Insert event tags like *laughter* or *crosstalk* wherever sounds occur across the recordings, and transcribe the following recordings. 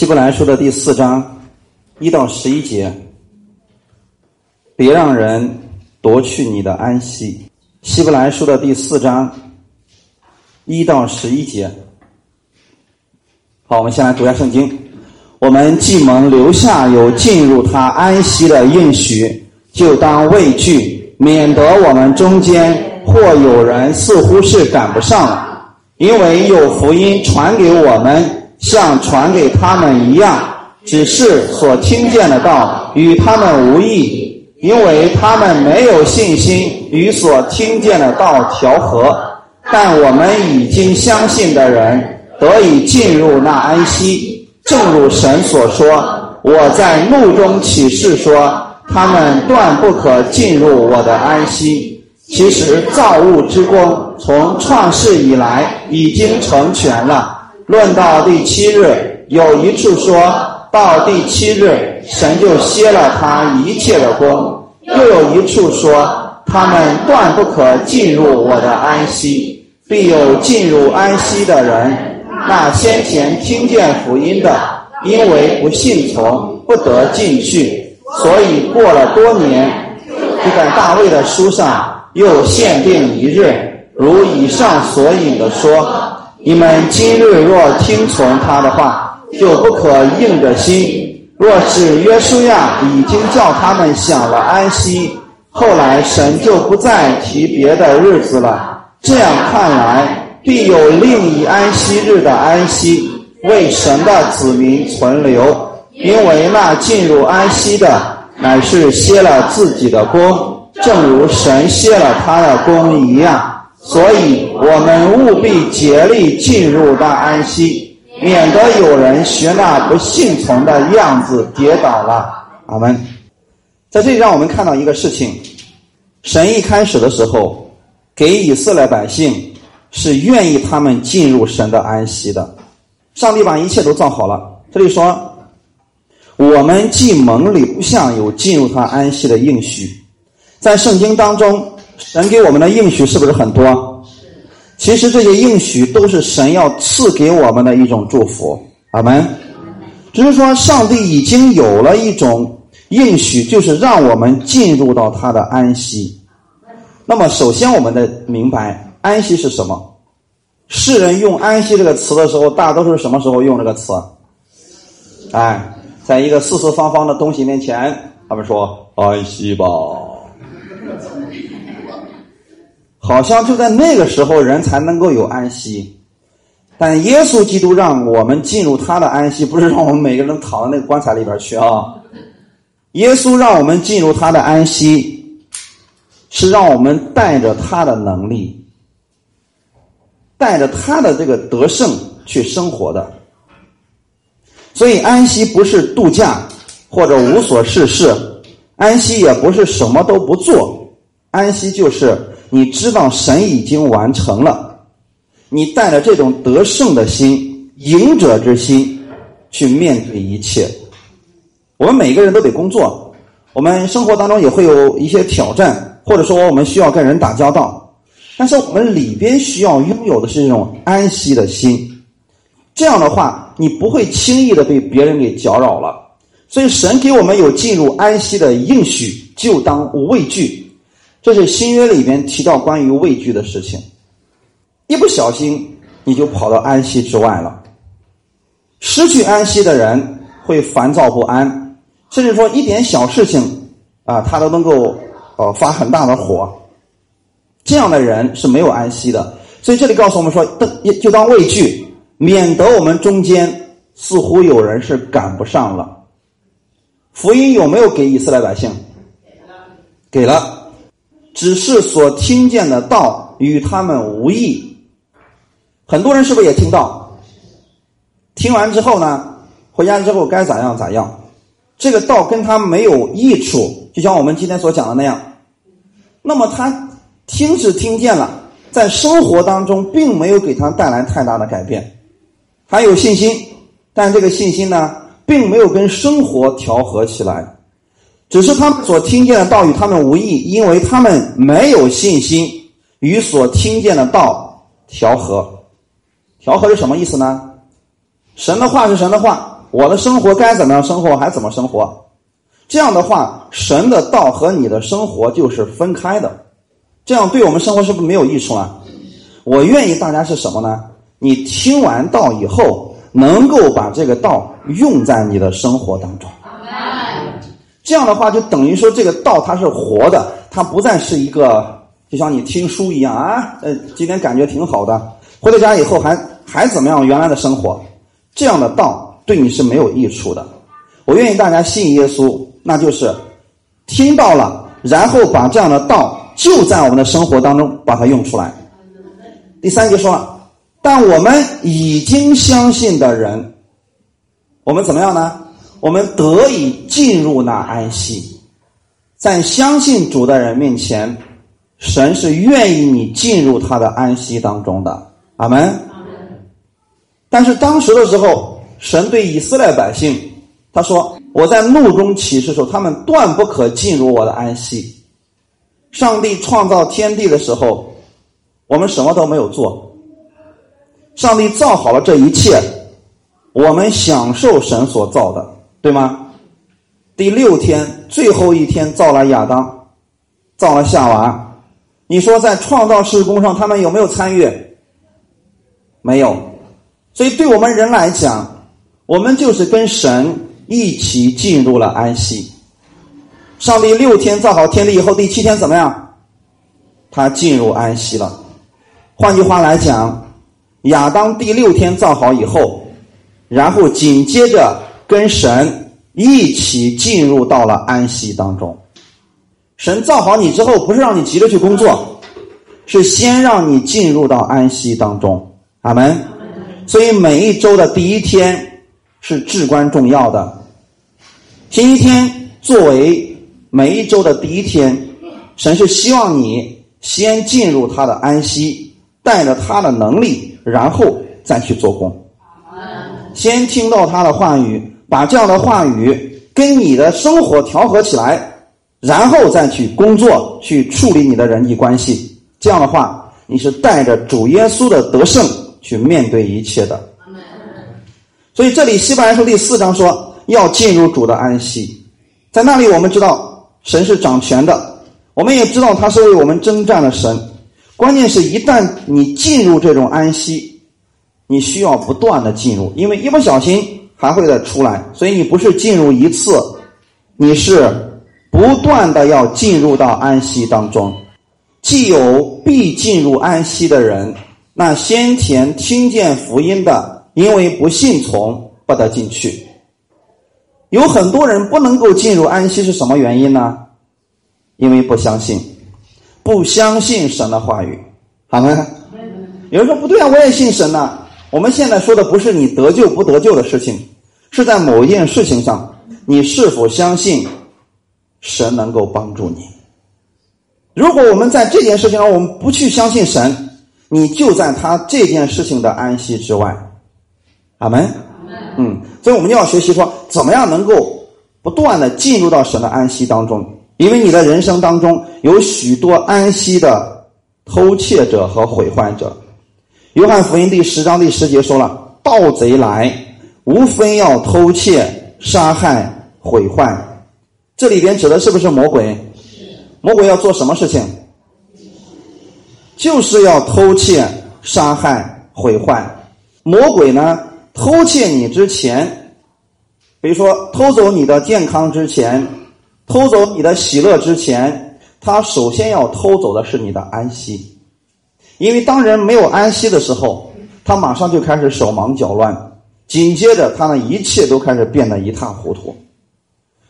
希伯来书的第四章一到十一节，别让人夺去你的安息。希伯来书的第四章一到十一节。好，我们先来读一下圣经。我们既蒙留下有进入他安息的应许，就当畏惧，免得我们中间或有人似乎是赶不上了，因为有福音传给我们。像传给他们一样，只是所听见的道与他们无异，因为他们没有信心与所听见的道调和。但我们已经相信的人得以进入那安息，正如神所说：“我在怒中起誓说，他们断不可进入我的安息。”其实造物之功从创世以来已经成全了。论到第七日，有一处说到第七日，神就歇了他一切的功；又有一处说，他们断不可进入我的安息，必有进入安息的人。那先前听见福音的，因为不信从，不得进去，所以过了多年，就在大卫的书上又限定一日，如以上所引的说。你们今日若听从他的话，就不可硬着心。若是约书亚已经叫他们享了安息，后来神就不再提别的日子了。这样看来，必有另一安息日的安息为神的子民存留，因为那进入安息的乃是歇了自己的功，正如神歇了他的功一样。所以我们务必竭力进入那安息，免得有人学那不信从的样子跌倒了。阿门。在这里，让我们看到一个事情：神一开始的时候给以色列百姓是愿意他们进入神的安息的。上帝把一切都造好了。这里说，我们既蒙留下有进入他安息的应许，在圣经当中。神给我们的应许是不是很多？其实这些应许都是神要赐给我们的一种祝福，阿门。只是说，上帝已经有了一种应许，就是让我们进入到他的安息。那么，首先我们得明白安息是什么。世人用安息这个词的时候，大多数什么时候用这个词？哎，在一个四四方方的东西面前，他们说安息吧。好像就在那个时候，人才能够有安息。但耶稣基督让我们进入他的安息，不是让我们每个人躺到那个棺材里边去啊。耶稣让我们进入他的安息，是让我们带着他的能力，带着他的这个得胜去生活的。所以安息不是度假或者无所事事，安息也不是什么都不做，安息就是。你知道神已经完成了，你带着这种得胜的心、赢者之心去面对一切。我们每个人都得工作，我们生活当中也会有一些挑战，或者说我们需要跟人打交道。但是我们里边需要拥有的是这种安息的心，这样的话，你不会轻易的被别人给搅扰了。所以神给我们有进入安息的应许，就当无畏惧。这是新约里边提到关于畏惧的事情，一不小心你就跑到安息之外了。失去安息的人会烦躁不安，甚至说一点小事情啊，他都能够呃发很大的火。这样的人是没有安息的。所以这里告诉我们说，当就当畏惧，免得我们中间似乎有人是赶不上了。福音有没有给以色列百姓？给了。只是所听见的道与他们无异。很多人是不是也听到？听完之后呢，回家之后该咋样咋样？这个道跟他没有益处，就像我们今天所讲的那样。那么他听是听见了，在生活当中并没有给他带来太大的改变。还有信心，但这个信心呢，并没有跟生活调和起来。只是他们所听见的道与他们无异，因为他们没有信心与所听见的道调和。调和是什么意思呢？神的话是神的话，我的生活该怎么样生活，还怎么生活？这样的话，神的道和你的生活就是分开的，这样对我们生活是不是没有益处啊？我愿意大家是什么呢？你听完道以后，能够把这个道用在你的生活当中。这样的话，就等于说这个道它是活的，它不再是一个就像你听书一样啊。呃，今天感觉挺好的，回到家以后还还怎么样？原来的生活，这样的道对你是没有益处的。我愿意大家信耶稣，那就是听到了，然后把这样的道就在我们的生活当中把它用出来。第三节说了，但我们已经相信的人，我们怎么样呢？我们得以进入那安息，在相信主的人面前，神是愿意你进入他的安息当中的。阿门。但是当时的时候，神对以色列百姓他说：“我在怒中起誓说，他们断不可进入我的安息。”上帝创造天地的时候，我们什么都没有做，上帝造好了这一切，我们享受神所造的。对吗？第六天最后一天造了亚当，造了夏娃。你说在创造施工上他们有没有参与？没有。所以对我们人来讲，我们就是跟神一起进入了安息。上帝六天造好天地以后，第七天怎么样？他进入安息了。换句话来讲，亚当第六天造好以后，然后紧接着。跟神一起进入到了安息当中。神造好你之后，不是让你急着去工作，是先让你进入到安息当中。阿门。所以每一周的第一天是至关重要的。星期天作为每一周的第一天，神是希望你先进入他的安息，带着他的能力，然后再去做工。先听到他的话语。把这样的话语跟你的生活调和起来，然后再去工作，去处理你的人际关系。这样的话，你是带着主耶稣的得胜去面对一切的。所以这里希伯来书第四章说要进入主的安息，在那里我们知道神是掌权的，我们也知道他是为我们征战的神。关键是一旦你进入这种安息，你需要不断的进入，因为一不小心。还会再出来，所以你不是进入一次，你是不断的要进入到安息当中。既有必进入安息的人，那先前听见福音的，因为不信从，不得进去。有很多人不能够进入安息，是什么原因呢？因为不相信，不相信神的话语，好吗？有人说不对啊，我也信神呐。我们现在说的不是你得救不得救的事情。是在某一件事情上，你是否相信神能够帮助你？如果我们在这件事情上我们不去相信神，你就在他这件事情的安息之外。阿门。嗯，所以我们就要学习说，怎么样能够不断的进入到神的安息当中？因为你的人生当中有许多安息的偷窃者和毁坏者。约翰福音第十章第十节说了：“盗贼来。”无非要偷窃、杀害、毁坏，这里边指的是不是魔鬼？魔鬼要做什么事情？就是要偷窃、杀害、毁坏。魔鬼呢，偷窃你之前，比如说偷走你的健康之前，偷走你的喜乐之前，他首先要偷走的是你的安息，因为当人没有安息的时候，他马上就开始手忙脚乱。紧接着，他的一切都开始变得一塌糊涂，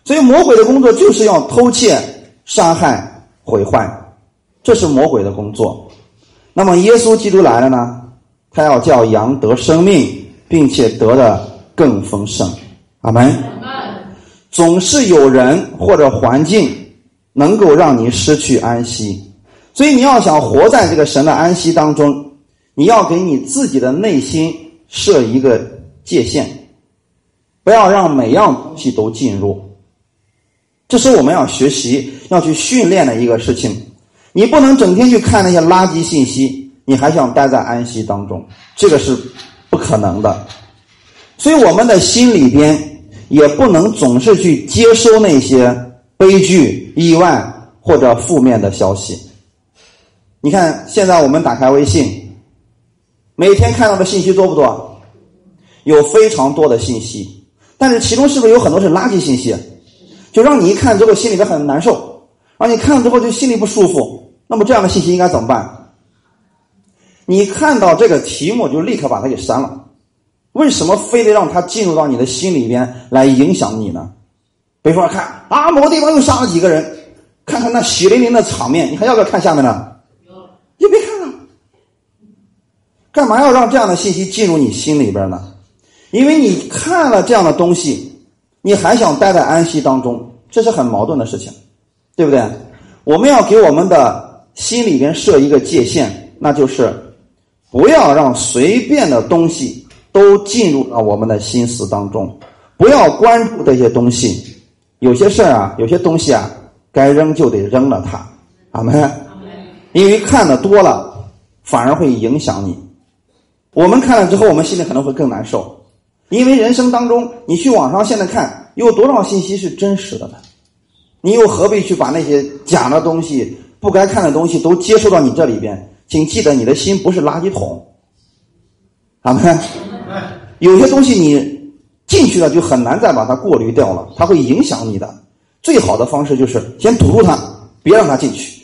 所以魔鬼的工作就是要偷窃、杀害、毁坏，这是魔鬼的工作。那么耶稣基督来了呢？他要叫羊得生命，并且得的更丰盛。阿门。总是有人或者环境能够让你失去安息，所以你要想活在这个神的安息当中，你要给你自己的内心设一个。界限，不要让每样东西都进入，这是我们要学习、要去训练的一个事情。你不能整天去看那些垃圾信息，你还想待在安息当中，这个是不可能的。所以我们的心里边也不能总是去接收那些悲剧、意外或者负面的消息。你看，现在我们打开微信，每天看到的信息多不多？有非常多的信息，但是其中是不是有很多是垃圾信息？就让你一看之后心里边很难受，让你看了之后就心里不舒服。那么这样的信息应该怎么办？你看到这个题目就立刻把它给删了。为什么非得让他进入到你的心里边来影响你呢？比如说，看啊，某个地方又杀了几个人，看看那血淋淋的场面，你还要不要看下面呢？也别看了。干嘛要让这样的信息进入你心里边呢？因为你看了这样的东西，你还想待在安息当中，这是很矛盾的事情，对不对？我们要给我们的心里边设一个界限，那就是不要让随便的东西。都进入到我们的心思当中，不要关注这些东西。有些事儿啊，有些东西啊，该扔就得扔了它。阿门。因为看的多了，反而会影响你。我们看了之后，我们心里可能会更难受。因为人生当中，你去网上现在看，有多少信息是真实的呢？你又何必去把那些假的东西、不该看的东西都接受到你这里边？请记得，你的心不是垃圾桶。阿门。有些东西你进去了就很难再把它过滤掉了，它会影响你的。最好的方式就是先堵住它，别让它进去。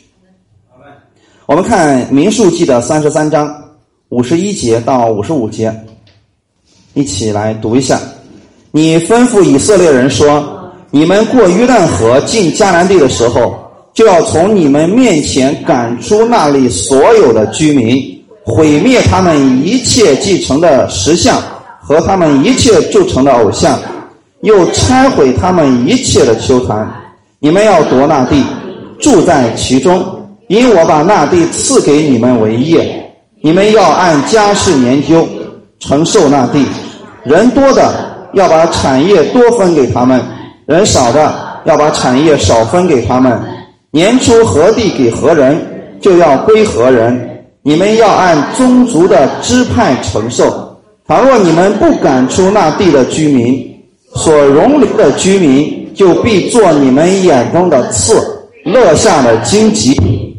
我们看《民数记》的三十三章五十一节到五十五节，一起来读一下。你吩咐以色列人说：“你们过约旦河进迦南地的时候，就要从你们面前赶出那里所有的居民，毁灭他们一切继承的石像。”和他们一切铸成的偶像，又拆毁他们一切的丘坛。你们要夺那地，住在其中，因我把那地赐给你们为业。你们要按家世研究，承受那地。人多的要把产业多分给他们，人少的要把产业少分给他们。年初何地给何人，就要归何人。你们要按宗族的支派承受。倘若你们不赶出那地的居民，所容留的居民就必做你们眼中的刺，乐下的荆棘，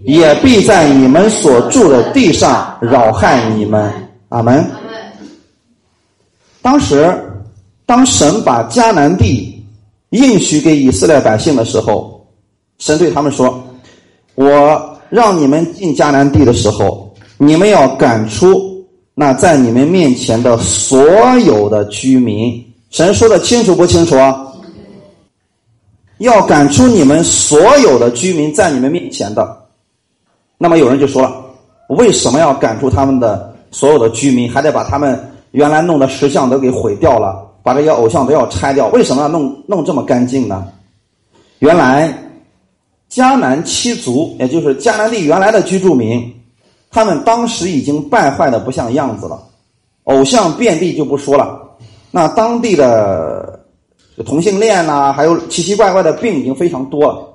也必在你们所住的地上扰害你们。阿门。当时，当神把迦南地应许给以色列百姓的时候，神对他们说：“我让你们进迦南地的时候，你们要赶出。”那在你们面前的所有的居民，神说的清楚不清楚啊？要赶出你们所有的居民在你们面前的。那么有人就说了，为什么要赶出他们的所有的居民，还得把他们原来弄的石像都给毁掉了，把这些偶像都要拆掉？为什么要弄弄这么干净呢？原来迦南七族，也就是迦南地原来的居住民。他们当时已经败坏的不像样子了，偶像遍地就不说了。那当地的同性恋呐，还有奇奇怪怪的病已经非常多了。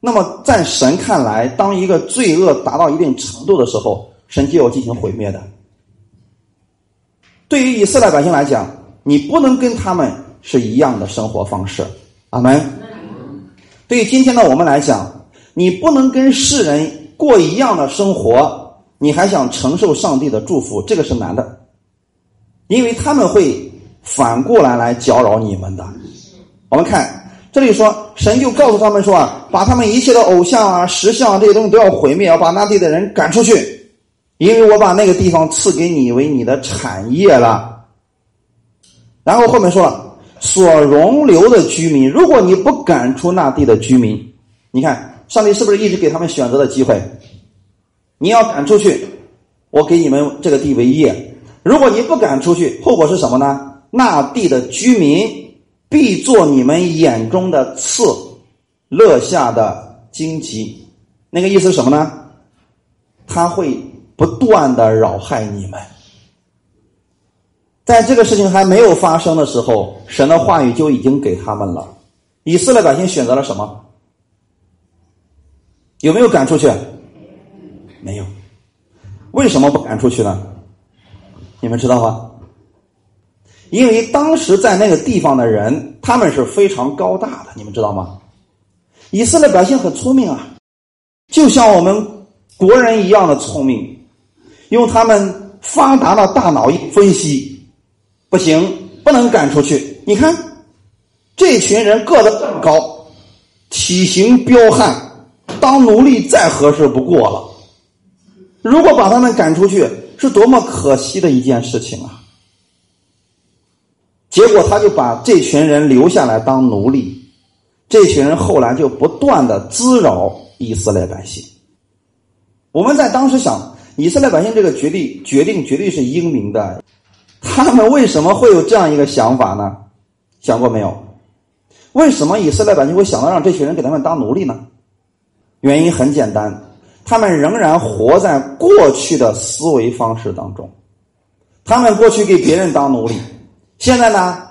那么在神看来，当一个罪恶达到一定程度的时候，神就要进行毁灭的。对于以色列百姓来讲，你不能跟他们是一样的生活方式。阿门。对于今天的我们来讲，你不能跟世人。过一样的生活，你还想承受上帝的祝福？这个是难的，因为他们会反过来来搅扰你们的。我们看这里说，神就告诉他们说啊，把他们一切的偶像啊、石像啊这些东西都要毁灭，要把那地的人赶出去，因为我把那个地方赐给你为你的产业了。然后后面说了，所容留的居民，如果你不赶出那地的居民，你看。上帝是不是一直给他们选择的机会？你要赶出去，我给你们这个地为业。如果你不赶出去，后果是什么呢？那地的居民必做你们眼中的刺，乐下的荆棘。那个意思是什么呢？他会不断的扰害你们。在这个事情还没有发生的时候，神的话语就已经给他们了。以色列百姓选择了什么？有没有赶出去？没有。为什么不赶出去呢？你们知道吗？因为当时在那个地方的人，他们是非常高大的，你们知道吗？以色列百姓很聪明啊，就像我们国人一样的聪明，用他们发达的大脑一分析，不行，不能赶出去。你看，这群人个子这么高，体型彪悍，当奴隶再合适不过了。如果把他们赶出去，是多么可惜的一件事情啊！结果他就把这群人留下来当奴隶，这群人后来就不断的滋扰以色列百姓。我们在当时想，以色列百姓这个决定决定绝对是英明的，他们为什么会有这样一个想法呢？想过没有？为什么以色列百姓会想到让这群人给他们当奴隶呢？原因很简单，他们仍然活在过去的思维方式当中，他们过去给别人当奴隶。现在呢，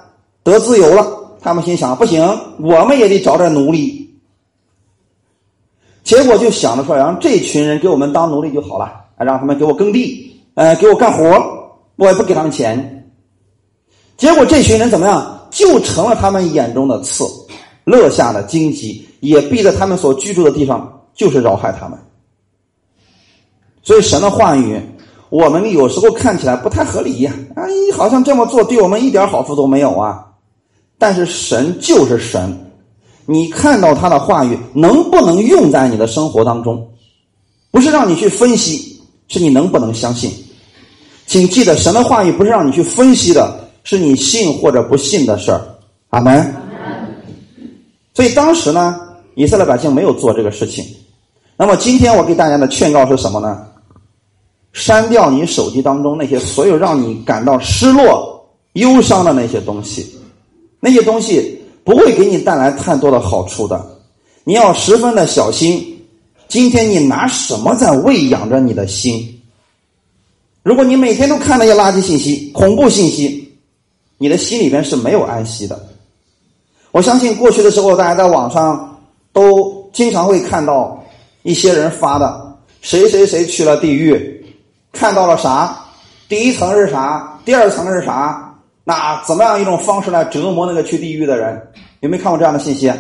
得自由了，他们心想：不行，我们也得找点奴隶。结果就想着说，让这群人给我们当奴隶就好了，让他们给我耕地，呃，给我干活，我也不给他们钱。结果这群人怎么样，就成了他们眼中的刺，落下的荆棘，也逼着他们所居住的地方就是扰害他们。所以神的话语。我们有时候看起来不太合理呀，啊，你好像这么做对我们一点好处都没有啊。但是神就是神，你看到他的话语能不能用在你的生活当中，不是让你去分析，是你能不能相信。请记得，神的话语不是让你去分析的，是你信或者不信的事儿。阿门。所以当时呢，以色列百姓没有做这个事情。那么今天我给大家的劝告是什么呢？删掉你手机当中那些所有让你感到失落、忧伤的那些东西，那些东西不会给你带来太多的好处的。你要十分的小心，今天你拿什么在喂养着你的心？如果你每天都看那些垃圾信息、恐怖信息，你的心里边是没有安息的。我相信过去的时候，大家在网上都经常会看到一些人发的“谁谁谁去了地狱”。看到了啥？第一层是啥？第二层是啥？那怎么样一种方式来折磨那个去地狱的人？有没有看过这样的信息？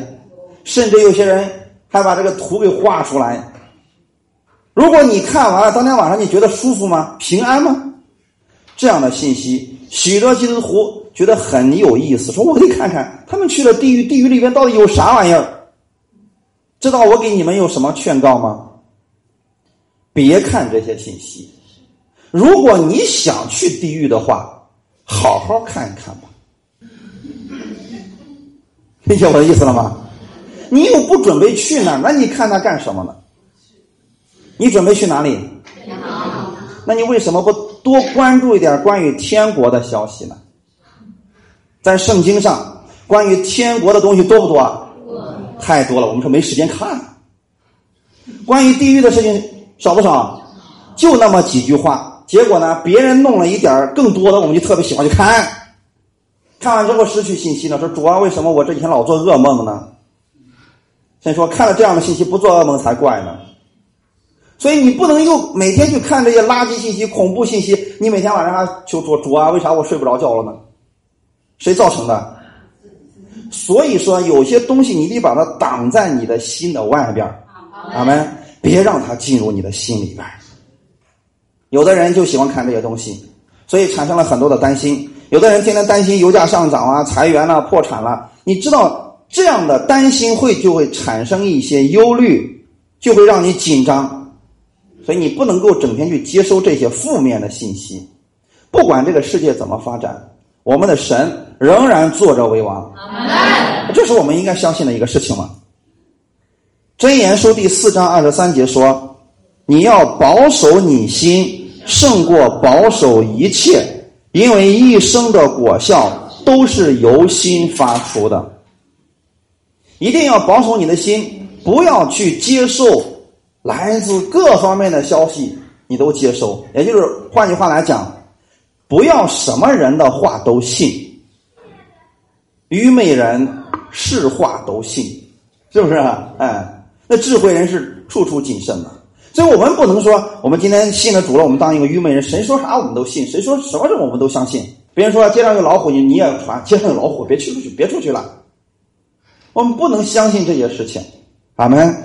甚至有些人还把这个图给画出来。如果你看完了，当天晚上你觉得舒服吗？平安吗？这样的信息，许多基督徒觉得很有意思，说我得看看他们去了地狱，地狱里边到底有啥玩意儿？知道我给你们有什么劝告吗？别看这些信息。如果你想去地狱的话，好好看一看吧。理解我的意思了吗？你又不准备去那儿，那你看他干什么呢？你准备去哪里？那你为什么不多关注一点关于天国的消息呢？在圣经上，关于天国的东西多不多？太多了，我们说没时间看。关于地狱的事情少不少？就那么几句话。结果呢？别人弄了一点更多的，我们就特别喜欢去看。看完之后失去信心了，说主啊，为什么我这几天老做噩梦呢？先说看了这样的信息不做噩梦才怪呢。所以你不能又每天去看这些垃圾信息、恐怖信息，你每天晚上还求主主啊，为啥我睡不着觉了呢？谁造成的？所以说有些东西你得把它挡在你的心的外边阿门，别让它进入你的心里边。有的人就喜欢看这些东西，所以产生了很多的担心。有的人天天担心油价上涨啊、裁员了、破产了。你知道这样的担心会就会产生一些忧虑，就会让你紧张。所以你不能够整天去接收这些负面的信息。不管这个世界怎么发展，我们的神仍然坐着为王。这是我们应该相信的一个事情嘛。箴言书第四章二十三节说。你要保守你心，胜过保守一切，因为一生的果效都是由心发出的。一定要保守你的心，不要去接受来自各方面的消息，你都接收。也就是换句话来讲，不要什么人的话都信，愚昧人是话都信，是不是？哎，那智慧人是处处谨慎的。所以我们不能说，我们今天信了主了，我们当一个愚昧人，谁说啥我们都信，谁说什么我们都相信，别人说街上有老虎，你你也传街上有老虎，别去出去，别出去了。我们不能相信这些事情，阿门。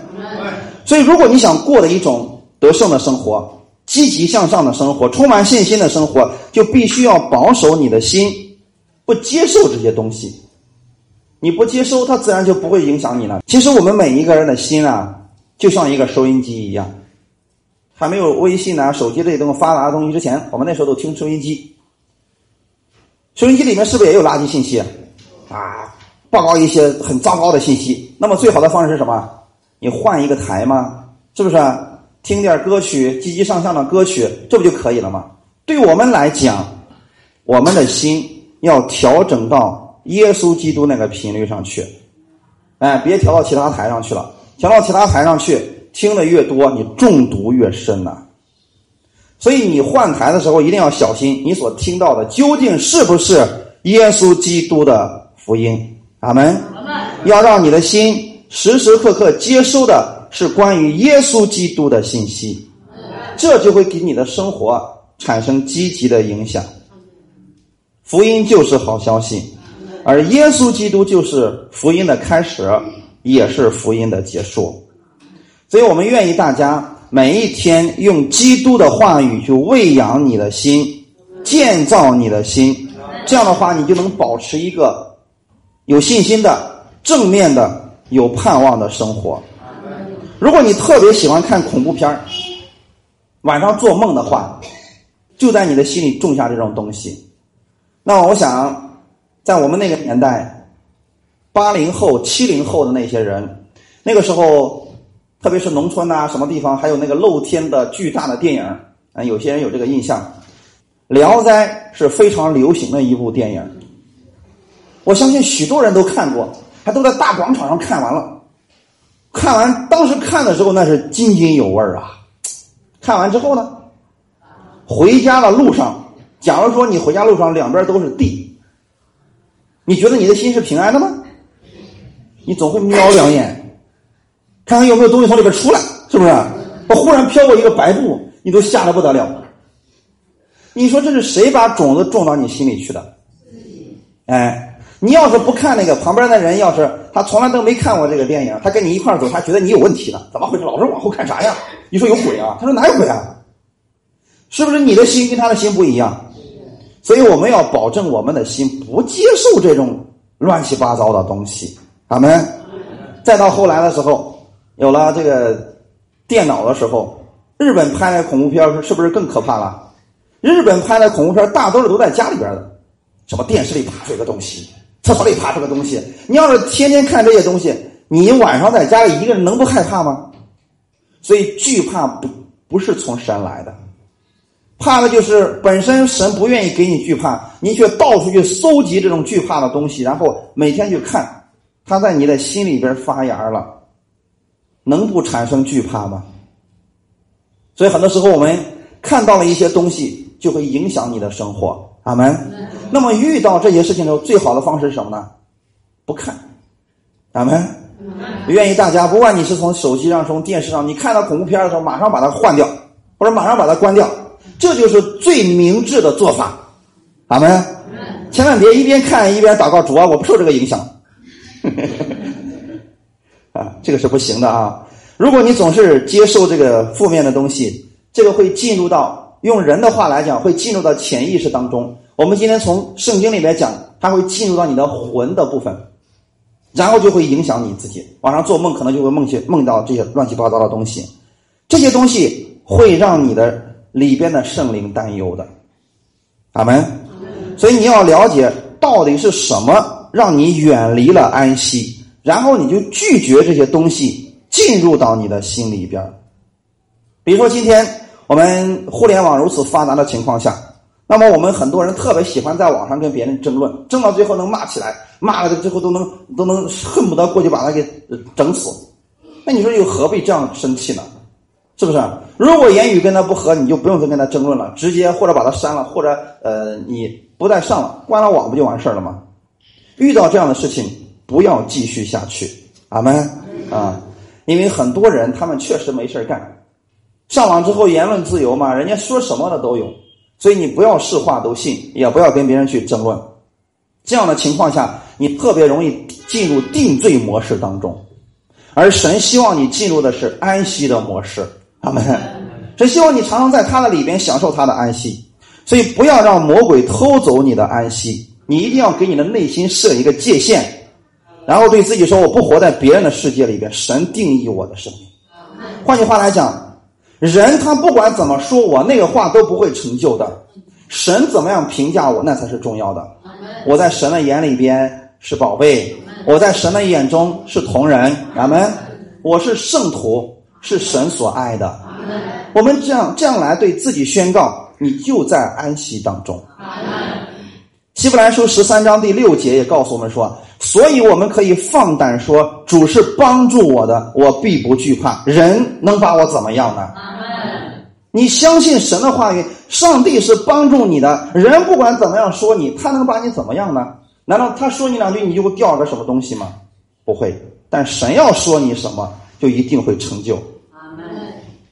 所以，如果你想过的一种得胜的生活、积极向上的生活、充满信心的生活，就必须要保守你的心，不接受这些东西。你不接收，它自然就不会影响你了。其实，我们每一个人的心啊，就像一个收音机一样。还没有微信啊、手机这些东西发达的东西之前，我们那时候都听收音机。收音机里面是不是也有垃圾信息啊？报告一些很糟糕的信息。那么最好的方式是什么？你换一个台吗？是不是？听点歌曲，积极向上的歌曲，这不就可以了吗？对我们来讲，我们的心要调整到耶稣基督那个频率上去。哎，别调到其他台上去了。调到其他台上去，听的越多，你中毒越深呐。所以你换台的时候一定要小心，你所听到的究竟是不是耶稣基督的福音？阿门。要让你的心时时刻刻接收的是关于耶稣基督的信息，这就会给你的生活产生积极的影响。福音就是好消息，而耶稣基督就是福音的开始，也是福音的结束。所以我们愿意大家。每一天用基督的话语去喂养你的心，建造你的心，这样的话你就能保持一个有信心的、正面的、有盼望的生活。如果你特别喜欢看恐怖片晚上做梦的话，就在你的心里种下这种东西。那我想，在我们那个年代，八零后、七零后的那些人，那个时候。特别是农村呐，什么地方还有那个露天的巨大的电影啊？有些人有这个印象，《聊斋》是非常流行的一部电影，我相信许多人都看过，还都在大广场上看完了。看完当时看的时候那是津津有味啊！看完之后呢，回家的路上，假如说你回家路上两边都是地，你觉得你的心是平安的吗？你总会瞄两眼。看看有没有东西从里边出来，是不是？我忽然飘过一个白布，你都吓得不得了。你说这是谁把种子种到你心里去的？哎，你要是不看那个，旁边的人要是他从来都没看过这个电影，他跟你一块走，他觉得你有问题了。怎么回事？老是往后看啥呀？你说有鬼啊？他说哪有鬼啊？是不是你的心跟他的心不一样？所以我们要保证我们的心不接受这种乱七八糟的东西。阿门。再到后来的时候。有了这个电脑的时候，日本拍的恐怖片是不是更可怕了？日本拍的恐怖片大多数都在家里边的，什么电视里爬出一个东西，厕所里爬出个东西。你要是天天看这些东西，你晚上在家里一个人能不害怕吗？所以惧怕不不是从神来的，怕的就是本身神不愿意给你惧怕，你却到处去搜集这种惧怕的东西，然后每天去看，它在你的心里边发芽了。能不产生惧怕吗？所以很多时候我们看到了一些东西，就会影响你的生活。阿门。那么遇到这些事情的时候，最好的方式是什么呢？不看。阿门。愿意大家，不管你是从手机上、从电视上，你看到恐怖片的时候，马上把它换掉，或者马上把它关掉，这就是最明智的做法。阿门。千万别一边看一边祷告，主啊，我不受这个影响。啊，这个是不行的啊！如果你总是接受这个负面的东西，这个会进入到用人的话来讲，会进入到潜意识当中。我们今天从圣经里面讲，它会进入到你的魂的部分，然后就会影响你自己。晚上做梦可能就会梦见梦到这些乱七八糟的东西，这些东西会让你的里边的圣灵担忧的。阿门。所以你要了解到底是什么让你远离了安息。然后你就拒绝这些东西进入到你的心里边比如说今天我们互联网如此发达的情况下，那么我们很多人特别喜欢在网上跟别人争论，争到最后能骂起来，骂了最后都能都能恨不得过去把他给整死。那你说又何必这样生气呢？是不是？如果言语跟他不合，你就不用再跟他争论了，直接或者把他删了，或者呃你不再上了，关了网不就完事儿了吗？遇到这样的事情。不要继续下去，阿门啊！因为很多人他们确实没事干，上网之后言论自由嘛，人家说什么的都有。所以你不要是话都信，也不要跟别人去争论。这样的情况下，你特别容易进入定罪模式当中，而神希望你进入的是安息的模式。阿门。神希望你常常在他的里边享受他的安息，所以不要让魔鬼偷走你的安息。你一定要给你的内心设一个界限，然后对自己说：“我不活在别人的世界里边，神定义我的生命。”换句话来讲，人他不管怎么说我那个话都不会成就的，神怎么样评价我那才是重要的。我在神的眼里边是宝贝，我在神的眼中是同人，阿门。我是圣徒，是神所爱的。我们这样这样来对自己宣告，你就在安息当中。希伯来书十三章第六节也告诉我们说，所以我们可以放胆说，主是帮助我的，我必不惧怕。人能把我怎么样呢？你相信神的话语，上帝是帮助你的。人不管怎么样说你，他能把你怎么样呢？难道他说你两句，你就会掉个什么东西吗？不会。但神要说你什么，就一定会成就。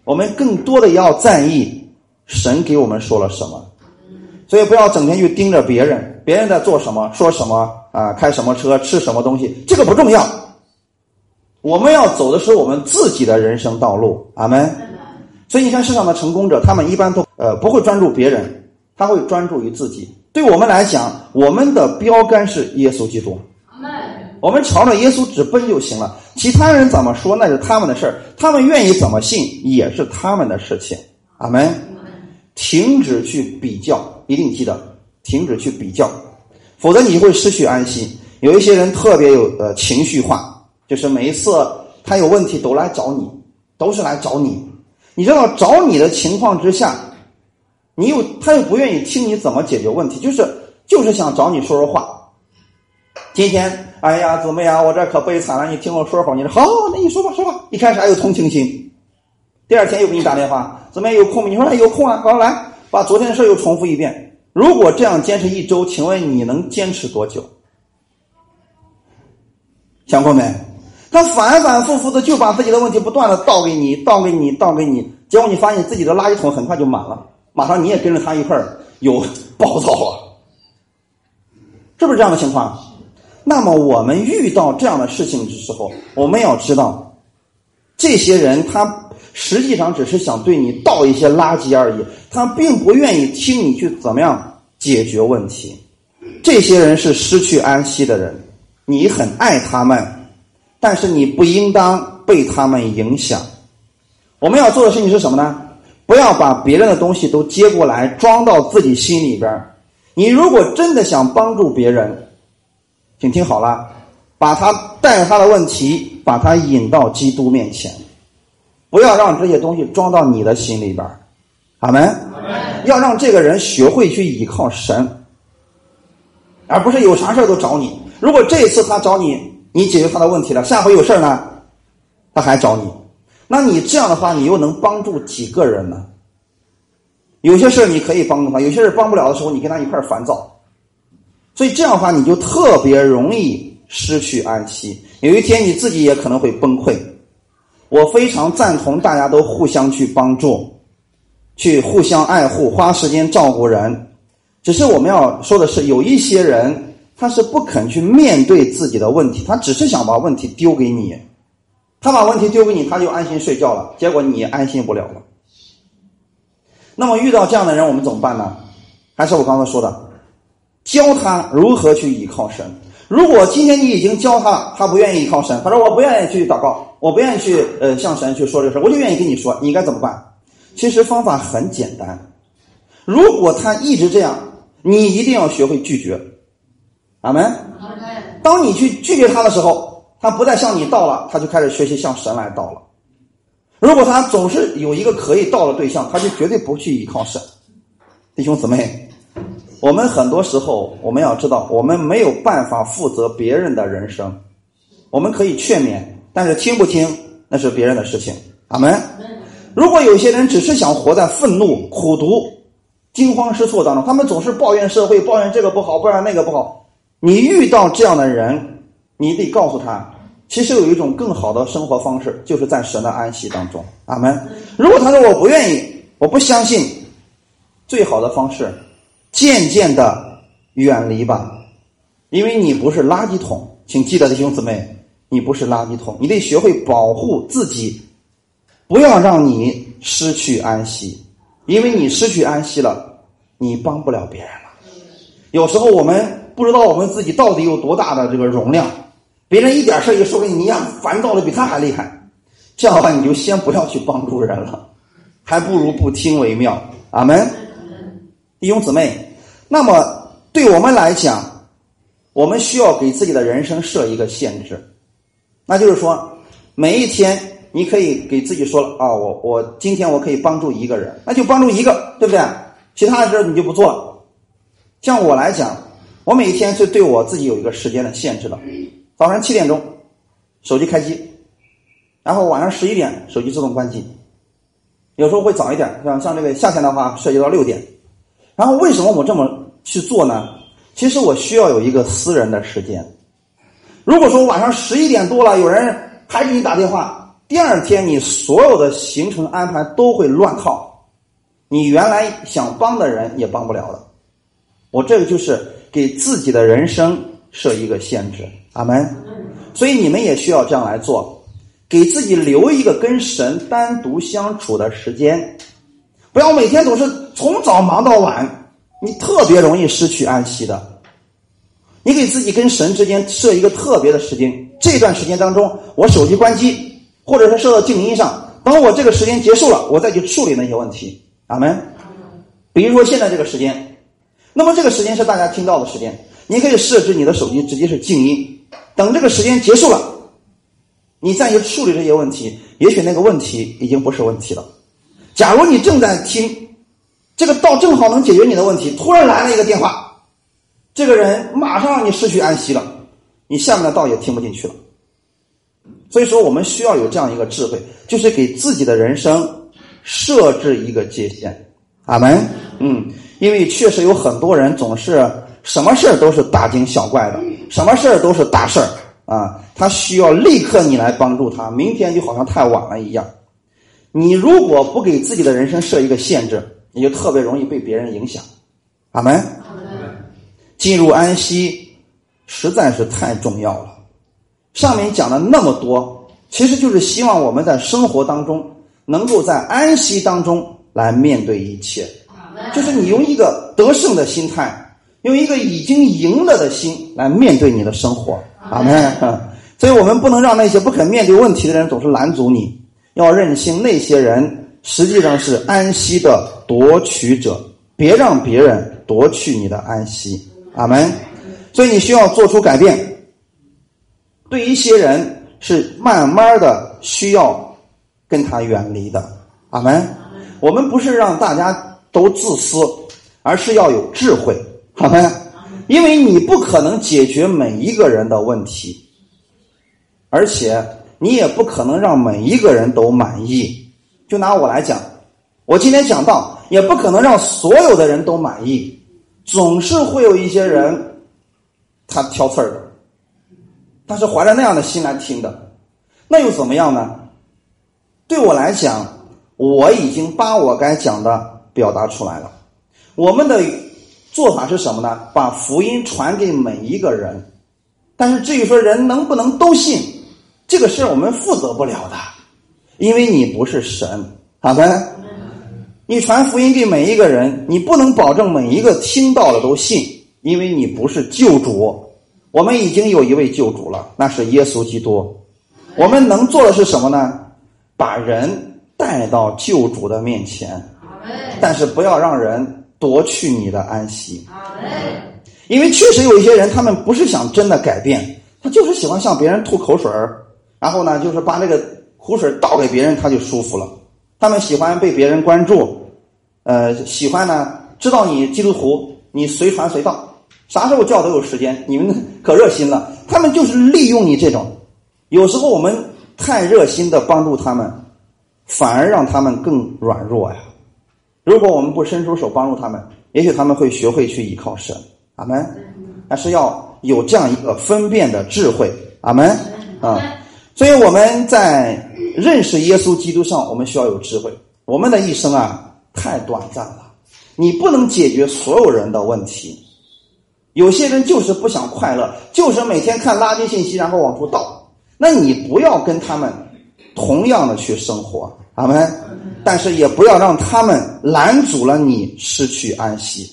我们更多的要在意神给我们说了什么，所以不要整天去盯着别人，别人在做什么，说什么啊，开什么车，吃什么东西，这个不重要。我们要走的是我们自己的人生道路。阿门。所以你看，世上的成功者，他们一般都呃不会专注别人，他会专注于自己。对我们来讲，我们的标杆是耶稣基督，我们朝着耶稣直奔就行了。其他人怎么说那是他们的事儿，他们愿意怎么信也是他们的事情。阿门。停止去比较，一定记得停止去比较，否则你会失去安心。有一些人特别有呃情绪化，就是每一次他有问题都来找你，都是来找你。你知道找你的情况之下，你又他又不愿意听你怎么解决问题，就是就是想找你说说话。今天，哎呀，怎么样？我这可悲惨了，你听我说会儿。你说好，那你说吧，说吧。一开始还有同情心，第二天又给你打电话，怎么？有空吗？你说哎，有空啊，好来，把昨天的事又重复一遍。如果这样坚持一周，请问你能坚持多久？想过没？他反反复复的就把自己的问题不断的倒给你，倒给你，倒给你，结果你发现自己的垃圾桶很快就满了，马上你也跟着他一块儿有暴躁了，是不是这样的情况？那么我们遇到这样的事情的时候，我们要知道，这些人他实际上只是想对你倒一些垃圾而已，他并不愿意听你去怎么样解决问题。这些人是失去安息的人，你很爱他们。但是你不应当被他们影响。我们要做的事情是什么呢？不要把别人的东西都接过来装到自己心里边你如果真的想帮助别人，请听好了，把他带他的问题，把他引到基督面前，不要让这些东西装到你的心里边阿门。要让这个人学会去依靠神，而不是有啥事都找你。如果这一次他找你。你解决他的问题了，下回有事呢，他还找你，那你这样的话，你又能帮助几个人呢？有些事你可以帮助他，有些事帮不了的时候，你跟他一块烦躁，所以这样的话，你就特别容易失去安息。有一天你自己也可能会崩溃。我非常赞同大家都互相去帮助，去互相爱护，花时间照顾人。只是我们要说的是，有一些人。他是不肯去面对自己的问题，他只是想把问题丢给你，他把问题丢给你，他就安心睡觉了。结果你安心不了了。那么遇到这样的人，我们怎么办呢？还是我刚才说的，教他如何去依靠神。如果今天你已经教他了，他不愿意依靠神，他说我不愿意去祷告，我不愿意去呃向神去说这个事我就愿意跟你说，你应该怎么办？其实方法很简单，如果他一直这样，你一定要学会拒绝。阿门。当你去拒绝他的时候，他不再向你道了，他就开始学习向神来道了。如果他总是有一个可以道的对象，他就绝对不去依靠神。弟兄姊妹，我们很多时候我们要知道，我们没有办法负责别人的人生。我们可以劝勉，但是听不听那是别人的事情。阿门。如果有些人只是想活在愤怒、苦读、惊慌失措当中，他们总是抱怨社会，抱怨这个不好，抱怨那个不好。你遇到这样的人，你得告诉他，其实有一种更好的生活方式，就是在神的安息当中。阿门。如果他说我不愿意，我不相信，最好的方式，渐渐的远离吧，因为你不是垃圾桶。请记得，弟兄姊妹，你不是垃圾桶，你得学会保护自己，不要让你失去安息，因为你失去安息了，你帮不了别人了。有时候我们不知道我们自己到底有多大的这个容量，别人一点事儿也说给你一样，烦躁的比他还厉害，这样的话你就先不要去帮助人了，还不如不听为妙。阿门，弟兄姊妹，那么对我们来讲。我们需要给自己的人生设一个限制，那就是说，每一天你可以给自己说了啊，我我今天我可以帮助一个人，那就帮助一个，对不对？其他的事你就不做了。像我来讲，我每一天是对我自己有一个时间的限制的，早上七点钟手机开机，然后晚上十一点手机自动关机，有时候会早一点，像像这个夏天的话涉及到六点，然后为什么我这么去做呢？其实我需要有一个私人的时间。如果说晚上十一点多了，有人还给你打电话，第二天你所有的行程安排都会乱套，你原来想帮的人也帮不了了。我这个就是给自己的人生设一个限制，阿门。所以你们也需要这样来做，给自己留一个跟神单独相处的时间，不要每天总是从早忙到晚。你特别容易失去安息的，你给自己跟神之间设一个特别的时间，这段时间当中，我手机关机，或者是设到静音上，等我这个时间结束了，我再去处理那些问题。阿门。比如说现在这个时间，那么这个时间是大家听到的时间，你可以设置你的手机直接是静音，等这个时间结束了，你再去处理这些问题，也许那个问题已经不是问题了。假如你正在听。这个道正好能解决你的问题，突然来了一个电话，这个人马上让你失去安息了，你下面的道也听不进去了。所以说，我们需要有这样一个智慧，就是给自己的人生设置一个界限。阿门。嗯，因为确实有很多人总是什么事儿都是大惊小怪的，什么事儿都是大事儿啊，他需要立刻你来帮助他，明天就好像太晚了一样。你如果不给自己的人生设一个限制，你就特别容易被别人影响，阿门。进入安息实在是太重要了。上面讲了那么多，其实就是希望我们在生活当中能够在安息当中来面对一切，就是你用一个得胜的心态，用一个已经赢了的心来面对你的生活，阿门。所以我们不能让那些不肯面对问题的人总是拦阻你，要认清那些人。实际上是安息的夺取者，别让别人夺去你的安息，阿门。所以你需要做出改变。对一些人是慢慢的需要跟他远离的，阿门。我们不是让大家都自私，而是要有智慧，好门。因为你不可能解决每一个人的问题，而且你也不可能让每一个人都满意。就拿我来讲，我今天讲到，也不可能让所有的人都满意，总是会有一些人他挑刺儿的，他是怀着那样的心来听的，那又怎么样呢？对我来讲，我已经把我该讲的表达出来了。我们的做法是什么呢？把福音传给每一个人，但是至于说人能不能都信，这个事儿我们负责不了的。因为你不是神，好的，你传福音给每一个人，你不能保证每一个听到了都信，因为你不是救主。我们已经有一位救主了，那是耶稣基督。我们能做的是什么呢？把人带到救主的面前，但是不要让人夺去你的安息。因为确实有一些人，他们不是想真的改变，他就是喜欢向别人吐口水儿，然后呢，就是把那个。苦水倒给别人，他就舒服了。他们喜欢被别人关注，呃，喜欢呢，知道你基督徒，你随传随到，啥时候叫都有时间。你们 *laughs* 可热心了，他们就是利用你这种。有时候我们太热心的帮助他们，反而让他们更软弱呀。如果我们不伸出手帮助他们，也许他们会学会去依靠神。阿门。但是要有这样一个分辨的智慧。阿门。啊。所以我们在认识耶稣基督上，我们需要有智慧。我们的一生啊，太短暂了。你不能解决所有人的问题。有些人就是不想快乐，就是每天看垃圾信息，然后往出倒。那你不要跟他们同样的去生活，阿门。但是也不要让他们拦阻了你失去安息。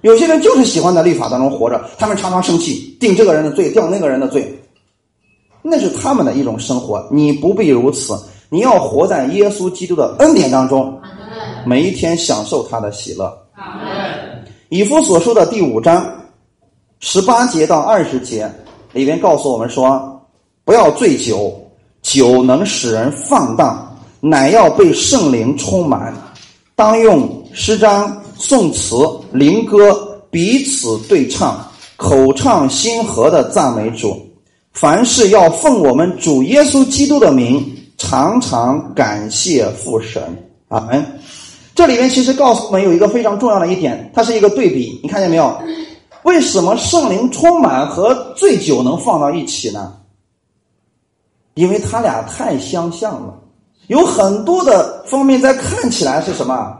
有些人就是喜欢在律法当中活着，他们常常生气，定这个人的罪，定那个人的罪，那是他们的一种生活。你不必如此，你要活在耶稣基督的恩典当中，每一天享受他的喜乐。以弗所说的第五章。十八节到二十节里边告诉我们说：不要醉酒，酒能使人放荡，乃要被圣灵充满。当用诗章、颂词、灵歌彼此对唱，口唱心和的赞美主。凡事要奉我们主耶稣基督的名，常常感谢父神。阿门。这里面其实告诉我们有一个非常重要的一点，它是一个对比，你看见没有？为什么圣灵充满和醉酒能放到一起呢？因为他俩太相像了，有很多的方面在看起来是什么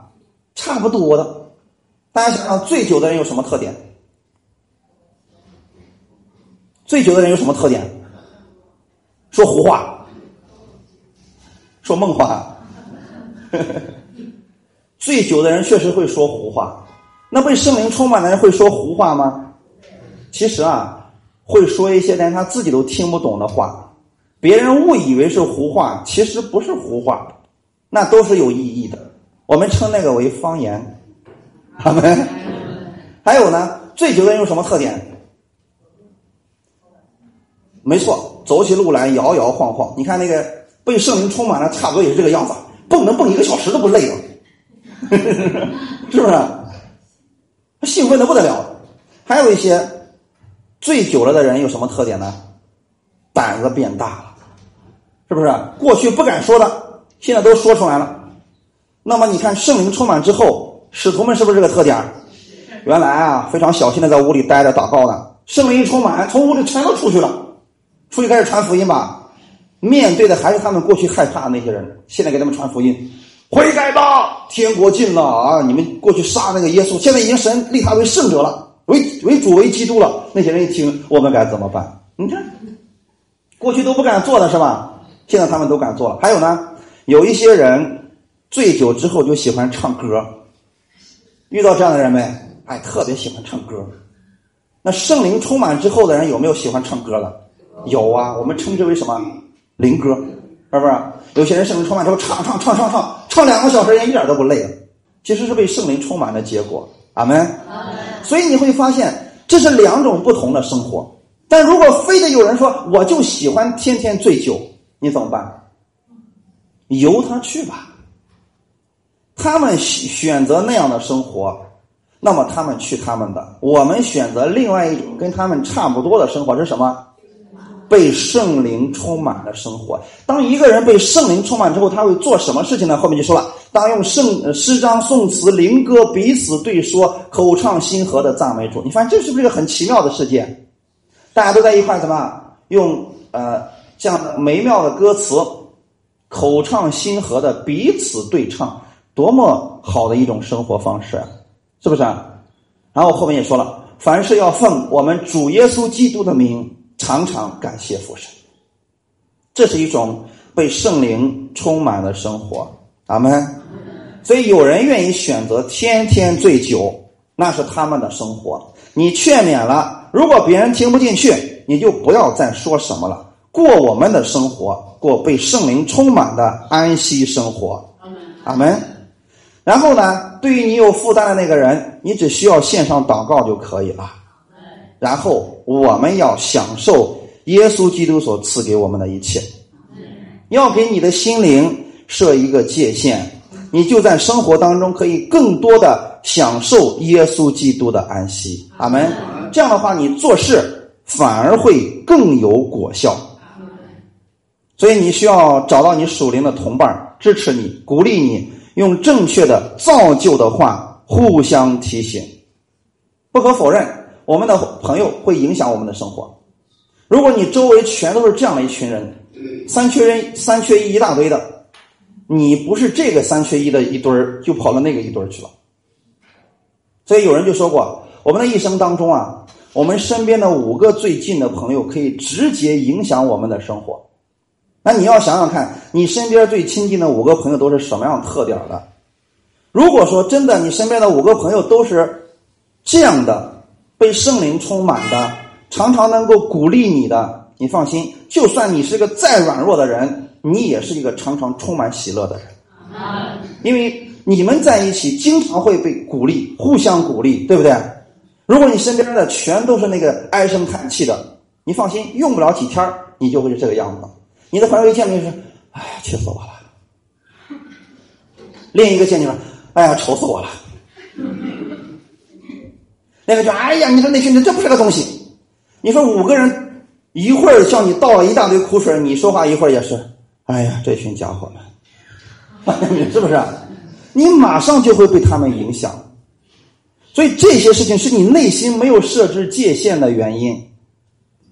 差不多的。大家想想，醉酒的人有什么特点？醉酒的人有什么特点？说胡话，说梦话。*laughs* 醉酒的人确实会说胡话。那被圣灵充满的人会说胡话吗？其实啊，会说一些连他自己都听不懂的话，别人误以为是胡话，其实不是胡话，那都是有意义的。我们称那个为方言。*laughs* 他们还有呢，醉酒的人有什么特点？没错，走起路来摇摇晃晃。你看那个被圣灵充满了，差不多也是这个样子，蹦能蹦一个小时都不累了，是不是？兴奋的不得了，还有一些醉酒了的人有什么特点呢？胆子变大了，是不是？过去不敢说的，现在都说出来了。那么你看圣灵充满之后，使徒们是不是这个特点？原来啊，非常小心的在屋里待着祷告呢。圣灵一充满，从屋里全都出去了，出去开始传福音吧。面对的还是他们过去害怕的那些人，现在给他们传福音。悔改吧，天国近了啊！你们过去杀那个耶稣，现在已经神立他为圣者了，为为主为基督了。那些人一听，我们该怎么办？你看，过去都不敢做的是吧？现在他们都敢做了。还有呢，有一些人醉酒之后就喜欢唱歌，遇到这样的人没？哎，特别喜欢唱歌。那圣灵充满之后的人有没有喜欢唱歌的？有啊，我们称之为什么灵歌？是不是？有些人圣灵充满之后唱唱唱唱唱唱两个小时，人一点都不累了。其实是被圣灵充满的结果。阿门。所以你会发现，这是两种不同的生活。但如果非得有人说我就喜欢天天醉酒，你怎么办？由他去吧。他们选择那样的生活，那么他们去他们的。我们选择另外一种跟他们差不多的生活，是什么？被圣灵充满的生活。当一个人被圣灵充满之后，他会做什么事情呢？后面就说了：当用圣诗章、颂词、灵歌彼此对说，口唱心和的赞美主。你发现这是不是一个很奇妙的世界？大家都在一块怎么用呃这样美妙的歌词，口唱心和的彼此对唱，多么好的一种生活方式，是不是？然后后面也说了：凡是要奉我们主耶稣基督的名。常常感谢父神，这是一种被圣灵充满的生活，阿门。所以有人愿意选择天天醉酒，那是他们的生活。你劝勉了，如果别人听不进去，你就不要再说什么了。过我们的生活，过被圣灵充满的安息生活，阿门。然后呢，对于你有负担的那个人，你只需要献上祷告就可以了。然后我们要享受耶稣基督所赐给我们的一切，要给你的心灵设一个界限，你就在生活当中可以更多的享受耶稣基督的安息。阿门。这样的话，你做事反而会更有果效。所以你需要找到你属灵的同伴，支持你，鼓励你，用正确的造就的话互相提醒。不可否认。我们的朋友会影响我们的生活。如果你周围全都是这样的一群人，三缺人、三缺一一大堆的，你不是这个三缺一的一堆儿，就跑到那个一堆儿去了。所以有人就说过，我们的一生当中啊，我们身边的五个最近的朋友可以直接影响我们的生活。那你要想想看，你身边最亲近的五个朋友都是什么样特点的？如果说真的，你身边的五个朋友都是这样的，被圣灵充满的，常常能够鼓励你的，你放心，就算你是个再软弱的人，你也是一个常常充满喜乐的人。因为你们在一起经常会被鼓励，互相鼓励，对不对？如果你身边的全都是那个唉声叹气的，你放心，用不了几天你就会是这个样子。你的朋友一见面就说：“哎呀，气死我了。”另一个见你说：“哎呀，愁死我了。”那个就：“哎呀，你说那群人这不是个东西。”你说五个人一会儿向你倒了一大堆苦水，你说话一会儿也是：“哎呀，这群家伙们，*laughs* 是不是？”你马上就会被他们影响。所以这些事情是你内心没有设置界限的原因，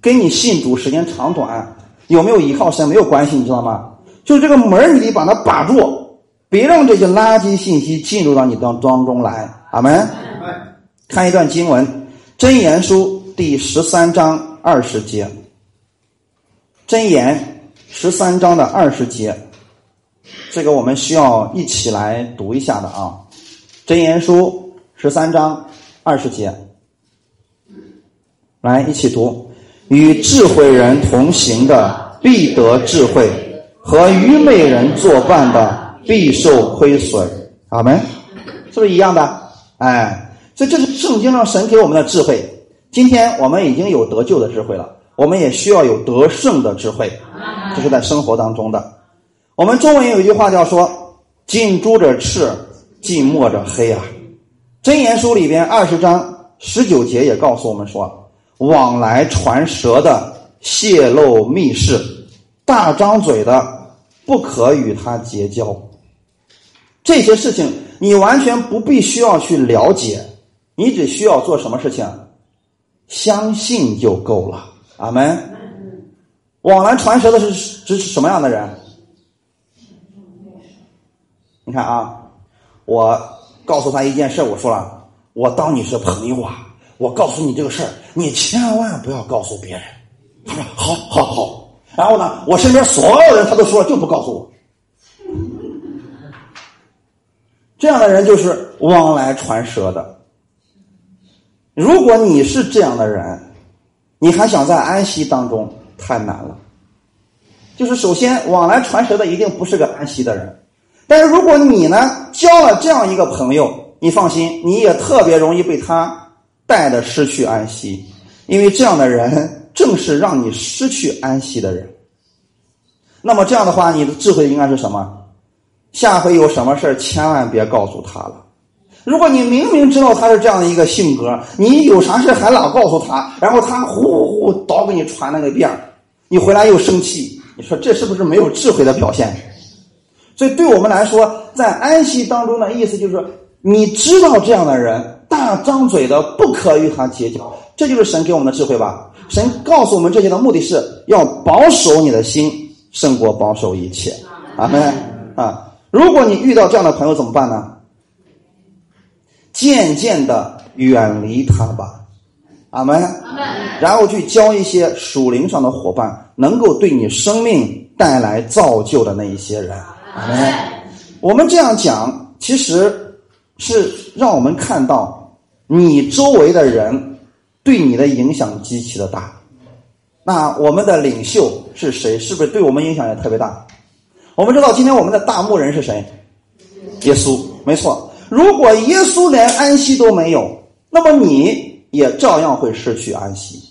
跟你信主时间长短。有没有依靠神没有关系，你知道吗？就是这个门你得把它把住，别让这些垃圾信息进入到你当当中来。阿门。看一段经文，《真言书》第十三章二十节，《真言》十三章的二十节，这个我们需要一起来读一下的啊，《真言书》十三章二十节，来一起读。与智慧人同行的必得智慧，和愚昧人作伴的必受亏损。阿门，是不是一样的？哎，所以这是圣经上神给我们的智慧。今天我们已经有得救的智慧了，我们也需要有得胜的智慧，这是在生活当中的。我们中文有一句话叫说：“近朱者赤，近墨者黑啊。”真言书里边二十章十九节也告诉我们说。往来传舌的泄露密事，大张嘴的不可与他结交。这些事情你完全不必须要去了解，你只需要做什么事情？相信就够了。阿门。往来传舌的是是什么样的人？你看啊，我告诉他一件事，我说了，我当你是朋友啊。我告诉你这个事儿，你千万不要告诉别人。他说：“好，好，好。”然后呢，我身边所有人他都说了，就不告诉我。这样的人就是往来传舌的。如果你是这样的人，你还想在安息当中，太难了。就是首先，往来传舌的一定不是个安息的人。但是如果你呢交了这样一个朋友，你放心，你也特别容易被他。带的失去安息，因为这样的人正是让你失去安息的人。那么这样的话，你的智慧应该是什么？下回有什么事千万别告诉他了。如果你明明知道他是这样的一个性格，你有啥事还老告诉他，然后他呼呼倒给你传那个遍你回来又生气，你说这是不是没有智慧的表现？所以对我们来说，在安息当中的意思就是说，你知道这样的人。大张嘴的不可与他结交，这就是神给我们的智慧吧？神告诉我们这些的目的是要保守你的心，胜过保守一切。阿门啊！如果你遇到这样的朋友怎么办呢？渐渐的远离他吧。阿门。然后去交一些属灵上的伙伴，能够对你生命带来造就的那一些人。阿门。我们这样讲，其实是让我们看到。你周围的人对你的影响极其的大，那我们的领袖是谁？是不是对我们影响也特别大？我们知道今天我们的大牧人是谁？耶稣，没错。如果耶稣连安息都没有，那么你也照样会失去安息。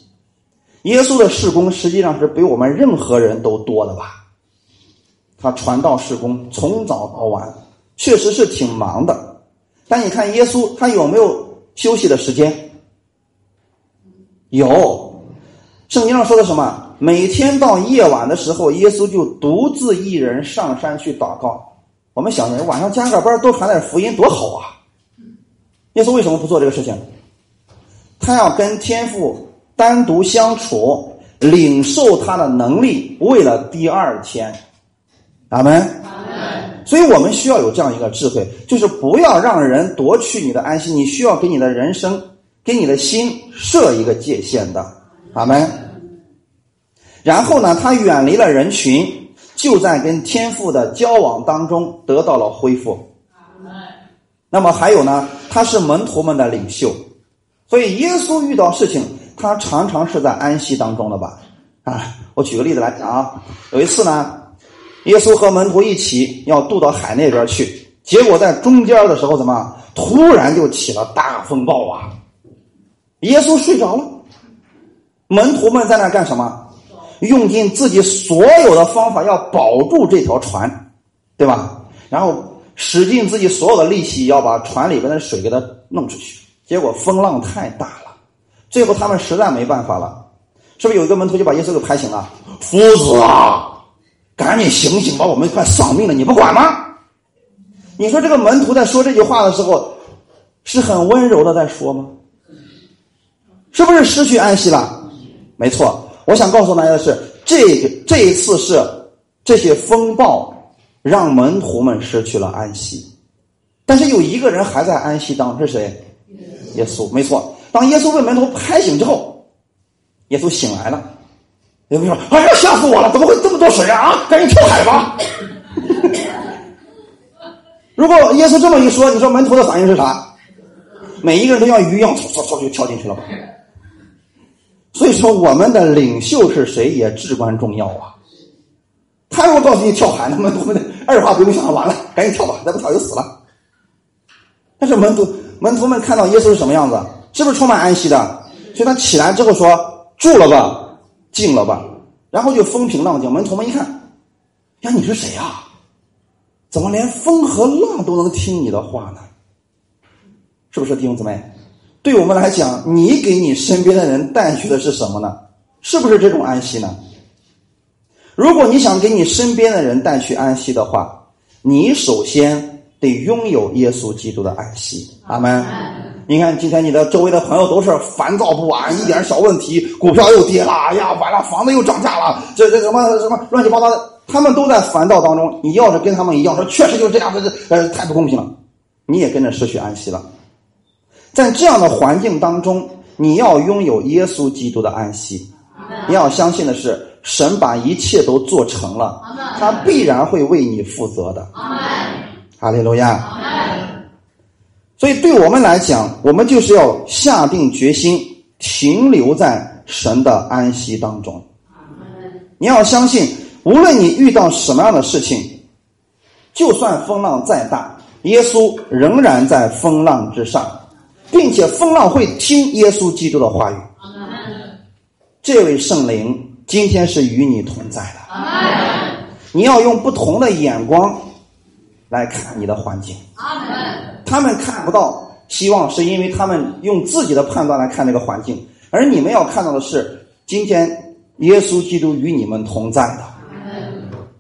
耶稣的事工实际上是比我们任何人都多的吧？他传道事工从早到晚，确实是挺忙的。但你看耶稣，他有没有？休息的时间有，圣经上说的什么？每天到夜晚的时候，耶稣就独自一人上山去祷告。我们想着晚上加个班多传点福音多好啊！耶稣为什么不做这个事情？他要跟天父单独相处，领受他的能力，为了第二天。阿门。所以我们需要有这样一个智慧，就是不要让人夺去你的安心。你需要给你的人生、给你的心设一个界限的，阿门。然后呢，他远离了人群，就在跟天父的交往当中得到了恢复。那么还有呢，他是门徒们的领袖，所以耶稣遇到事情，他常常是在安息当中的吧？啊，我举个例子来讲啊，有一次呢。耶稣和门徒一起要渡到海那边去，结果在中间的时候，怎么突然就起了大风暴啊？耶稣睡着了，门徒们在那干什么？用尽自己所有的方法要保住这条船，对吧？然后使尽自己所有的力气要把船里边的水给它弄出去，结果风浪太大了，最后他们实在没办法了，是不是有一个门徒就把耶稣给拍醒了？夫子啊！赶紧醒醒吧，我们快丧命了，你不管吗？你说这个门徒在说这句话的时候，是很温柔的在说吗？是不是失去安息了？没错，我想告诉大家的是，这个这一次是这些风暴让门徒们失去了安息，但是有一个人还在安息当中，是谁？耶稣，没错。当耶稣被门徒拍醒之后，耶稣醒来了。有没有？哎呀，吓死我了！怎么会这么多水啊？啊，赶紧跳海吧！*laughs* 如果耶稣这么一说，你说门徒的反应是啥？每一个人都像鱼一样，唰唰唰就跳进去了吧？所以说，我们的领袖是谁也至关重要啊！他如果告诉你跳海，那门徒们二话不用想，完了，*laughs* 赶紧跳吧，再不跳就死了。但是门徒门徒们看到耶稣是什么样子，是不是充满安息的？所以他起来之后说：“住了吧。”静了吧，然后就风平浪静。门徒们一看，呀，你是谁呀？怎么连风和浪都能听你的话呢？是不是弟兄姊妹？对我们来讲，你给你身边的人带去的是什么呢？是不是这种安息呢？如果你想给你身边的人带去安息的话，你首先得拥有耶稣基督的安息。阿门。你看，今天你的周围的朋友都是烦躁不安，一点小问题，股票又跌了，哎呀，完了，房子又涨价了，这这什么什么乱七八糟的，他们都在烦躁当中。你要是跟他们一样，说确实就是这样，这呃太不公平了，你也跟着失去安息了。在这样的环境当中，你要拥有耶稣基督的安息，你要相信的是，神把一切都做成了，他必然会为你负责的。哈利路亚。所以，对我们来讲，我们就是要下定决心停留在神的安息当中。你要相信，无论你遇到什么样的事情，就算风浪再大，耶稣仍然在风浪之上，并且风浪会听耶稣基督的话语。这位圣灵今天是与你同在的。你要用不同的眼光来看你的环境。他们看不到希望，是因为他们用自己的判断来看这个环境，而你们要看到的是，今天耶稣基督与你们同在的，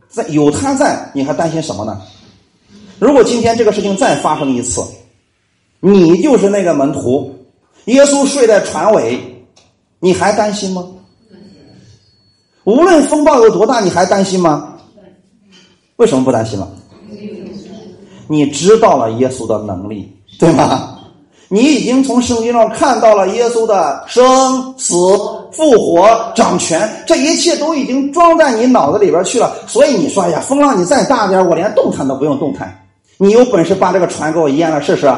在有他在，你还担心什么呢？如果今天这个事情再发生一次，你就是那个门徒，耶稣睡在船尾，你还担心吗？无论风暴有多大，你还担心吗？为什么不担心了？你知道了耶稣的能力，对吗？你已经从圣经上看到了耶稣的生死、复活、掌权，这一切都已经装在你脑子里边去了。所以你说：“哎呀，风浪你再大点，我连动弹都不用动弹。你有本事把这个船给我淹了试试？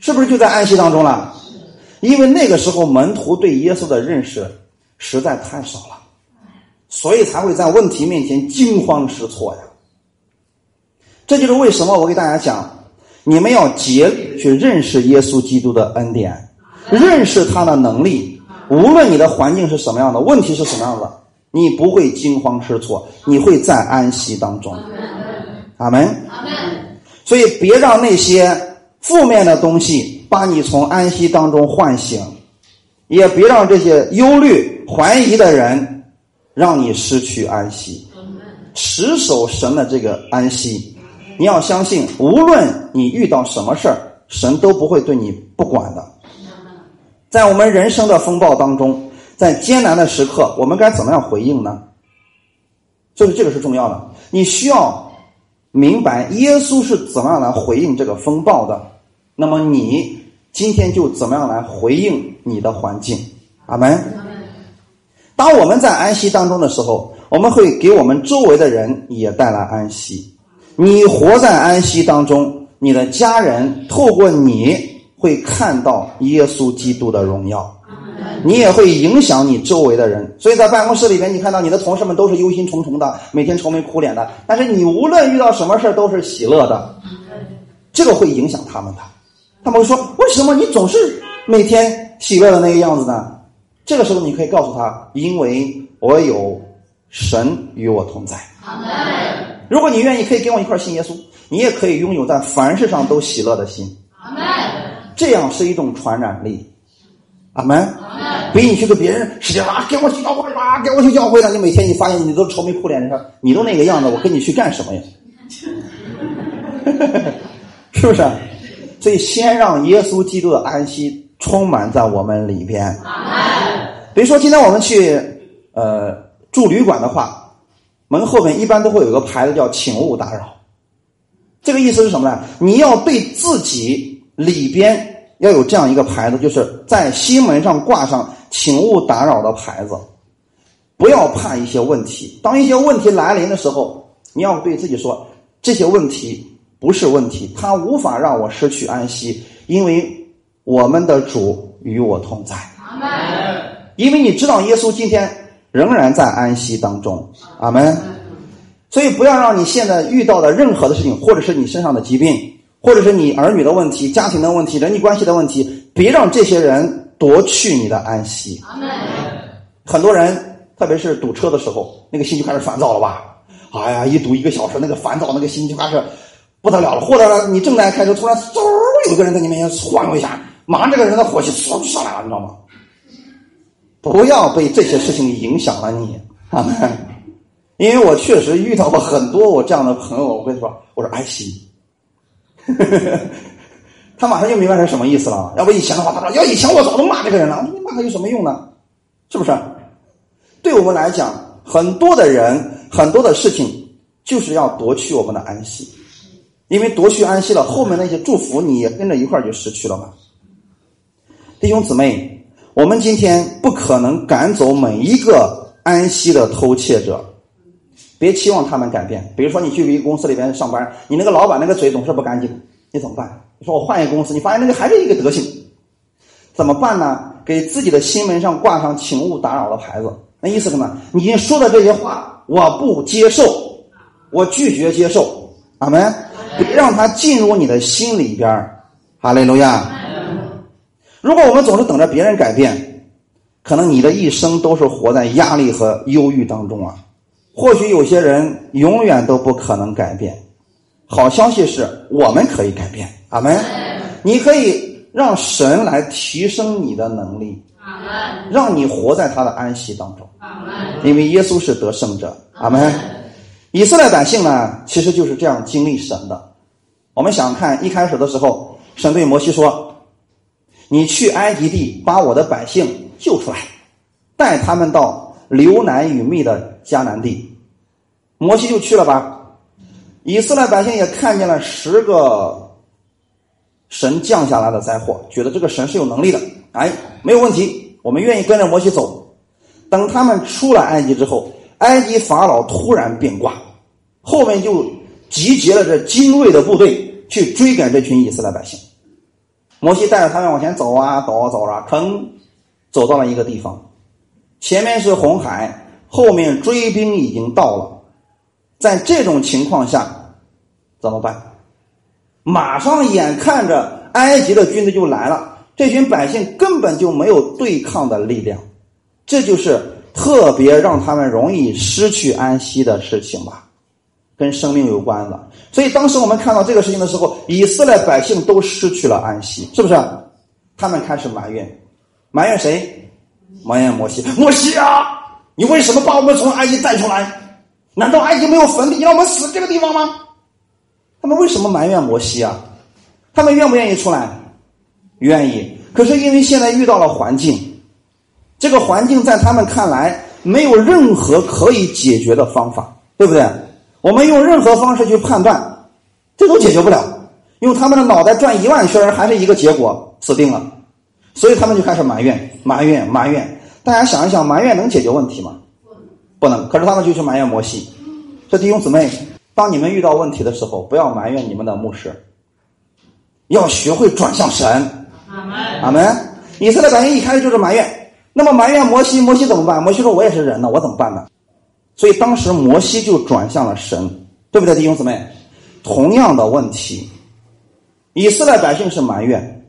是不是就在安息当中了？因为那个时候门徒对耶稣的认识实在太少了，所以才会在问题面前惊慌失措呀。”这就是为什么我给大家讲，你们要竭力去认识耶稣基督的恩典，认识他的能力。无论你的环境是什么样的，问题是什么样的，你不会惊慌失措，你会在安息当中。阿门。阿门。所以别让那些负面的东西把你从安息当中唤醒，也别让这些忧虑、怀疑的人让你失去安息。持守神的这个安息。你要相信，无论你遇到什么事儿，神都不会对你不管的。在我们人生的风暴当中，在艰难的时刻，我们该怎么样回应呢？就是这个是重要的。你需要明白耶稣是怎么样来回应这个风暴的，那么你今天就怎么样来回应你的环境？阿门。当我们在安息当中的时候，我们会给我们周围的人也带来安息。你活在安息当中，你的家人透过你会看到耶稣基督的荣耀，你也会影响你周围的人。所以在办公室里边，你看到你的同事们都是忧心忡忡的，每天愁眉苦脸的，但是你无论遇到什么事都是喜乐的，这个会影响他们的。他们会说：“为什么你总是每天喜乐的那个样子呢？”这个时候，你可以告诉他：“因为我有神与我同在。”如果你愿意，可以跟我一块信耶稣，你也可以拥有在凡事上都喜乐的心。这样是一种传染力。阿门。比你去跟别人使劲啊，给我去教会吧，给我去教会了。你每天你发现你都愁眉苦脸的，你都那个样子，我跟你去干什么呀？*laughs* 是不是？所以先让耶稣基督的安息充满在我们里边。比如说，今天我们去呃住旅馆的话，门后面一般都会有个牌子叫“请勿打扰”。这个意思是什么呢？你要对自己里边要有这样一个牌子，就是在心门上挂上“请勿打扰”的牌子。不要怕一些问题，当一些问题来临的时候，你要对自己说：这些问题不是问题，他无法让我失去安息，因为我们的主与我同在。因为你知道耶稣今天仍然在安息当中，阿门。所以不要让你现在遇到的任何的事情，或者是你身上的疾病，或者是你儿女的问题、家庭的问题、人际关系的问题，别让这些人夺去你的安息。很多人，特别是堵车的时候，那个心就开始烦躁了吧？哎呀，一堵一个小时，那个烦躁，那个心就开始不得了了。或者你正在开车，突然嗖，有个人在你面前晃悠一下，马上这个人的火气嗖就上来了，你知道吗？不要被这些事情影响了你，啊，因为我确实遇到过很多我这样的朋友，我跟你说，我说安息，*laughs* 他马上就明白是什么意思了。要不以前的话，他说要以前我早都骂这个人了，你骂他有什么用呢？是不是？对我们来讲，很多的人，很多的事情，就是要夺去我们的安息，因为夺去安息了，后面那些祝福你也跟着一块就失去了嘛。弟兄姊妹。我们今天不可能赶走每一个安息的偷窃者，别期望他们改变。比如说，你去一个公司里边上班，你那个老板那个嘴总是不干净，你怎么办？你说我换一个公司，你发现那个还是一个德行，怎么办呢？给自己的心门上挂上“请勿打扰”的牌子，那意思什么？你说的这些话，我不接受，我拒绝接受，阿门。别让他进入你的心里边哈利路亚。如果我们总是等着别人改变，可能你的一生都是活在压力和忧郁当中啊。或许有些人永远都不可能改变。好消息是我们可以改变，阿门。你可以让神来提升你的能力，让你活在他的安息当中，因为耶稣是得胜者，阿门。以色列百姓呢，其实就是这样经历神的。我们想看一开始的时候，神对摩西说。你去埃及地，把我的百姓救出来，带他们到流奶与蜜的迦南地。摩西就去了吧。以色列百姓也看见了十个神降下来的灾祸，觉得这个神是有能力的。哎，没有问题，我们愿意跟着摩西走。等他们出了埃及之后，埃及法老突然变卦，后面就集结了这精锐的部队去追赶这群以色列百姓。摩西带着他们往前走啊，走啊，走啊，吭，走到了一个地方，前面是红海，后面追兵已经到了。在这种情况下，怎么办？马上眼看着埃及的军队就来了，这群百姓根本就没有对抗的力量，这就是特别让他们容易失去安息的事情吧。跟生命有关的，所以当时我们看到这个事情的时候，以色列百姓都失去了安息，是不是？他们开始埋怨，埋怨谁？埋怨摩西。摩西啊，你为什么把我们从埃及带出来？难道埃及没有坟地，让我们死这个地方吗？他们为什么埋怨摩西啊？他们愿不愿意出来？愿意。可是因为现在遇到了环境，这个环境在他们看来没有任何可以解决的方法，对不对？我们用任何方式去判断，这都解决不了。用他们的脑袋转一万圈，还是一个结果，死定了。所以他们就开始埋怨、埋怨、埋怨。大家想一想，埋怨能解决问题吗？不能。可是他们就去埋怨摩西。这弟兄姊妹，当你们遇到问题的时候，不要埋怨你们的牧师，要学会转向神。阿门。阿门。以色列百姓一开始就是埋怨，那么埋怨摩西，摩西怎么办？摩西说：“我也是人呢，我怎么办呢？”所以当时摩西就转向了神，对不对，弟兄姊妹？同样的问题，以色列百姓是埋怨，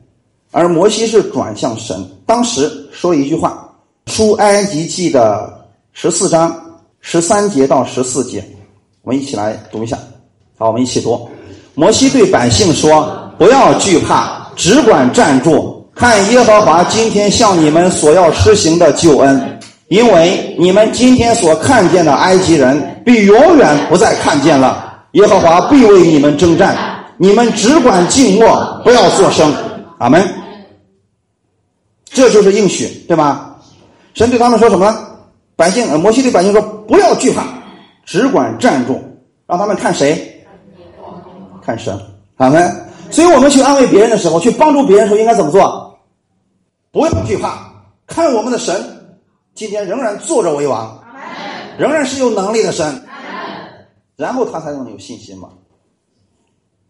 而摩西是转向神。当时说一句话，《出埃及记》的十四章十三节到十四节，我们一起来读一下。好，我们一起读。摩西对百姓说：“不要惧怕，只管站住。”看耶和华今天向你们所要施行的救恩，因为你们今天所看见的埃及人，必永远不再看见了。耶和华必为你们征战，你们只管静默，不要作声。阿门。这就是应许，对吧？神对他们说什么呢？百姓，摩西对百姓说：“不要惧怕，只管站住，让他们看谁？看神。”阿门。所以我们去安慰别人的时候，去帮助别人的时候，应该怎么做？不要惧怕，看我们的神今天仍然坐着为王，仍然是有能力的神，然后他才能有信心嘛。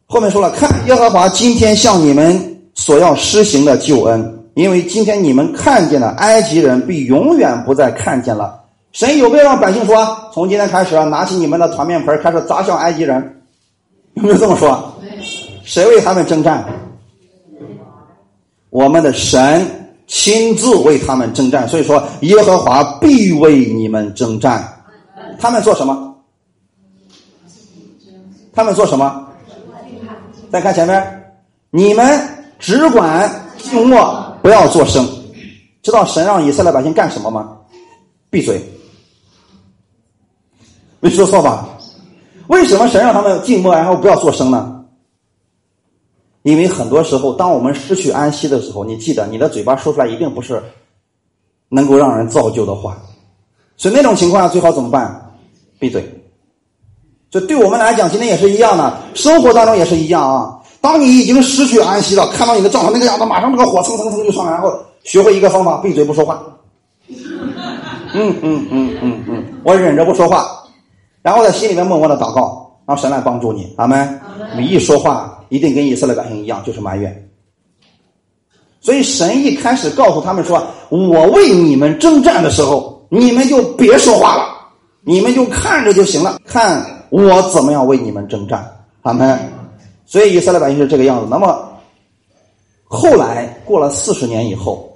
后面说了，看耶和华今天向你们所要施行的救恩，因为今天你们看见了埃及人，必永远不再看见了。神有没有让百姓说，从今天开始啊拿起你们的团面盆开始砸向埃及人？有没有这么说？谁为他们征战？我们的神亲自为他们征战。所以说，耶和华必为你们征战。他们做什么？他们做什么？再看前面，你们只管静默，不要作声。知道神让以色列百姓干什么吗？闭嘴。没说错吧？为什么神让他们静默，然后不要作声呢？因为很多时候，当我们失去安息的时候，你记得你的嘴巴说出来一定不是能够让人造就的话，所以那种情况下最好怎么办？闭嘴。就对我们来讲，今天也是一样的，生活当中也是一样啊。当你已经失去安息了，看到你的状态那个样子，马上这个火蹭蹭蹭就上来，然后学会一个方法，闭嘴不说话。嗯嗯嗯嗯嗯，我忍着不说话，然后在心里面默默的祷告，让神来帮助你，阿门。你一说话。一定跟以色列百姓一样，就是埋怨。所以神一开始告诉他们说：“我为你们征战的时候，你们就别说话了，你们就看着就行了，看我怎么样为你们征战。”阿们，所以以色列百姓是这个样子。那么后来过了四十年以后，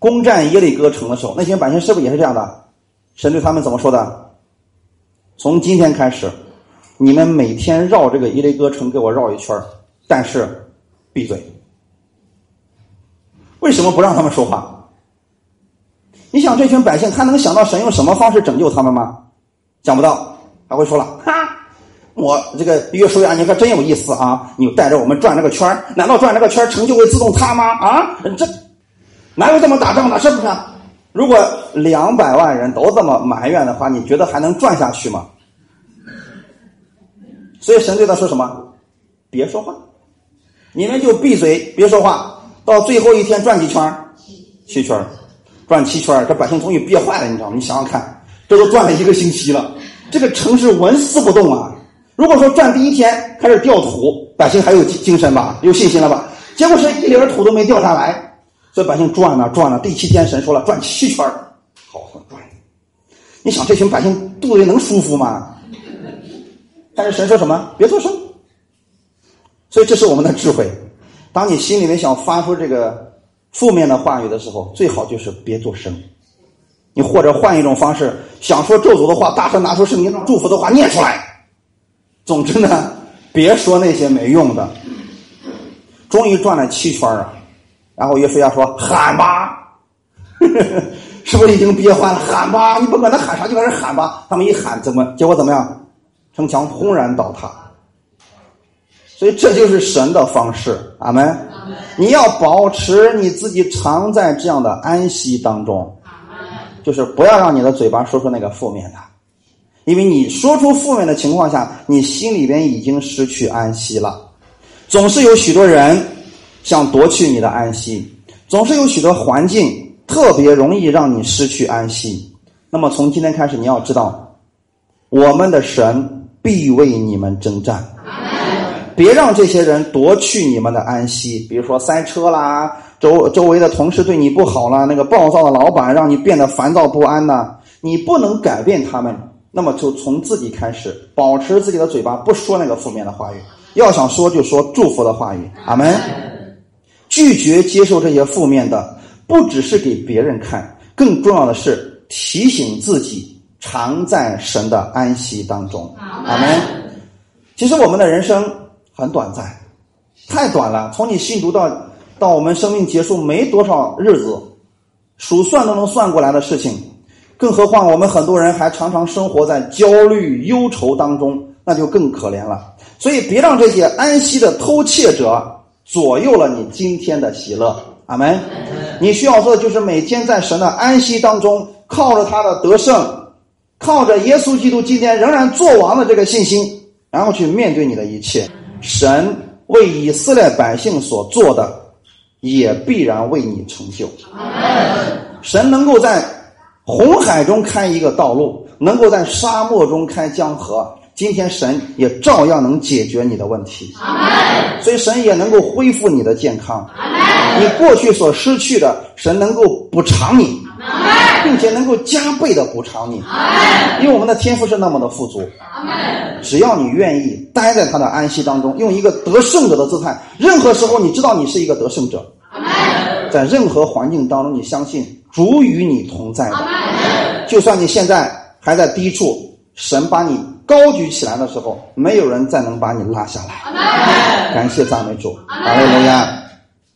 攻占耶利哥城的时候，那些百姓是不是也是这样的？神对他们怎么说的？从今天开始。你们每天绕这个伊雷哥城给我绕一圈但是闭嘴。为什么不让他们说话？你想这群百姓，他能想到神用什么方式拯救他们吗？想不到，他会说了：“哈，我这个约书亚，你可真有意思啊！你带着我们转这个圈难道转这个圈城就会自动塌吗？啊，这哪有这么打仗的？是不是？如果两百万人都这么埋怨的话，你觉得还能转下去吗？”所以神对他说什么？别说话，你们就闭嘴，别说话。到最后一天转几圈七圈转七圈这百姓终于憋坏了，你知道吗？你想想看，这都转了一个星期了，这个城市纹丝不动啊。如果说转第一天开始掉土，百姓还有精精神吧，有信心了吧？结果是一粒土都没掉下来，所以百姓转呢转呢。第七天神说了，转七圈好好转。你想这群百姓肚子里能舒服吗？但是神说什么？别作声。所以这是我们的智慧。当你心里面想发出这个负面的话语的时候，最好就是别作声。你或者换一种方式，想说咒诅的话，大声拿出圣经上祝福的话念出来。总之呢，别说那些没用的。终于转了七圈啊，然后约书亚说：“喊吧！” *laughs* 是不是已经憋坏了？喊吧！你不管他喊啥，就开始喊吧。他们一喊，怎么结果怎么样？城墙轰然倒塌，所以这就是神的方式，阿门。你要保持你自己常在这样的安息当中，就是不要让你的嘴巴说出那个负面的，因为你说出负面的情况下，你心里边已经失去安息了。总是有许多人想夺去你的安息，总是有许多环境特别容易让你失去安息。那么从今天开始，你要知道，我们的神必为你们征战。别让这些人夺去你们的安息，比如说塞车啦，周周围的同事对你不好啦，那个暴躁的老板让你变得烦躁不安呐，你不能改变他们，那么就从自己开始，保持自己的嘴巴不说那个负面的话语，要想说就说祝福的话语，阿门。拒绝接受这些负面的，不只是给别人看，更重要的是提醒自己常在神的安息当中，阿门。其实我们的人生。很短暂，太短了。从你信主到到我们生命结束没多少日子，数算都能算过来的事情。更何况我们很多人还常常生活在焦虑忧愁当中，那就更可怜了。所以别让这些安息的偷窃者左右了你今天的喜乐。阿门。你需要做的就是每天在神的安息当中，靠着他的得胜，靠着耶稣基督今天仍然做王的这个信心，然后去面对你的一切。神为以色列百姓所做的，也必然为你成就。神能够在红海中开一个道路，能够在沙漠中开江河。今天神也照样能解决你的问题。所以神也能够恢复你的健康。你过去所失去的，神能够补偿你。并且能够加倍的补偿你，因为我们的天赋是那么的富足。只要你愿意待在他的安息当中，用一个得胜者的姿态，任何时候你知道你是一个得胜者，在任何环境当中，你相信主与你同在的。就算你现在还在低处，神把你高举起来的时候，没有人再能把你拉下来。感谢赞美主，阿门。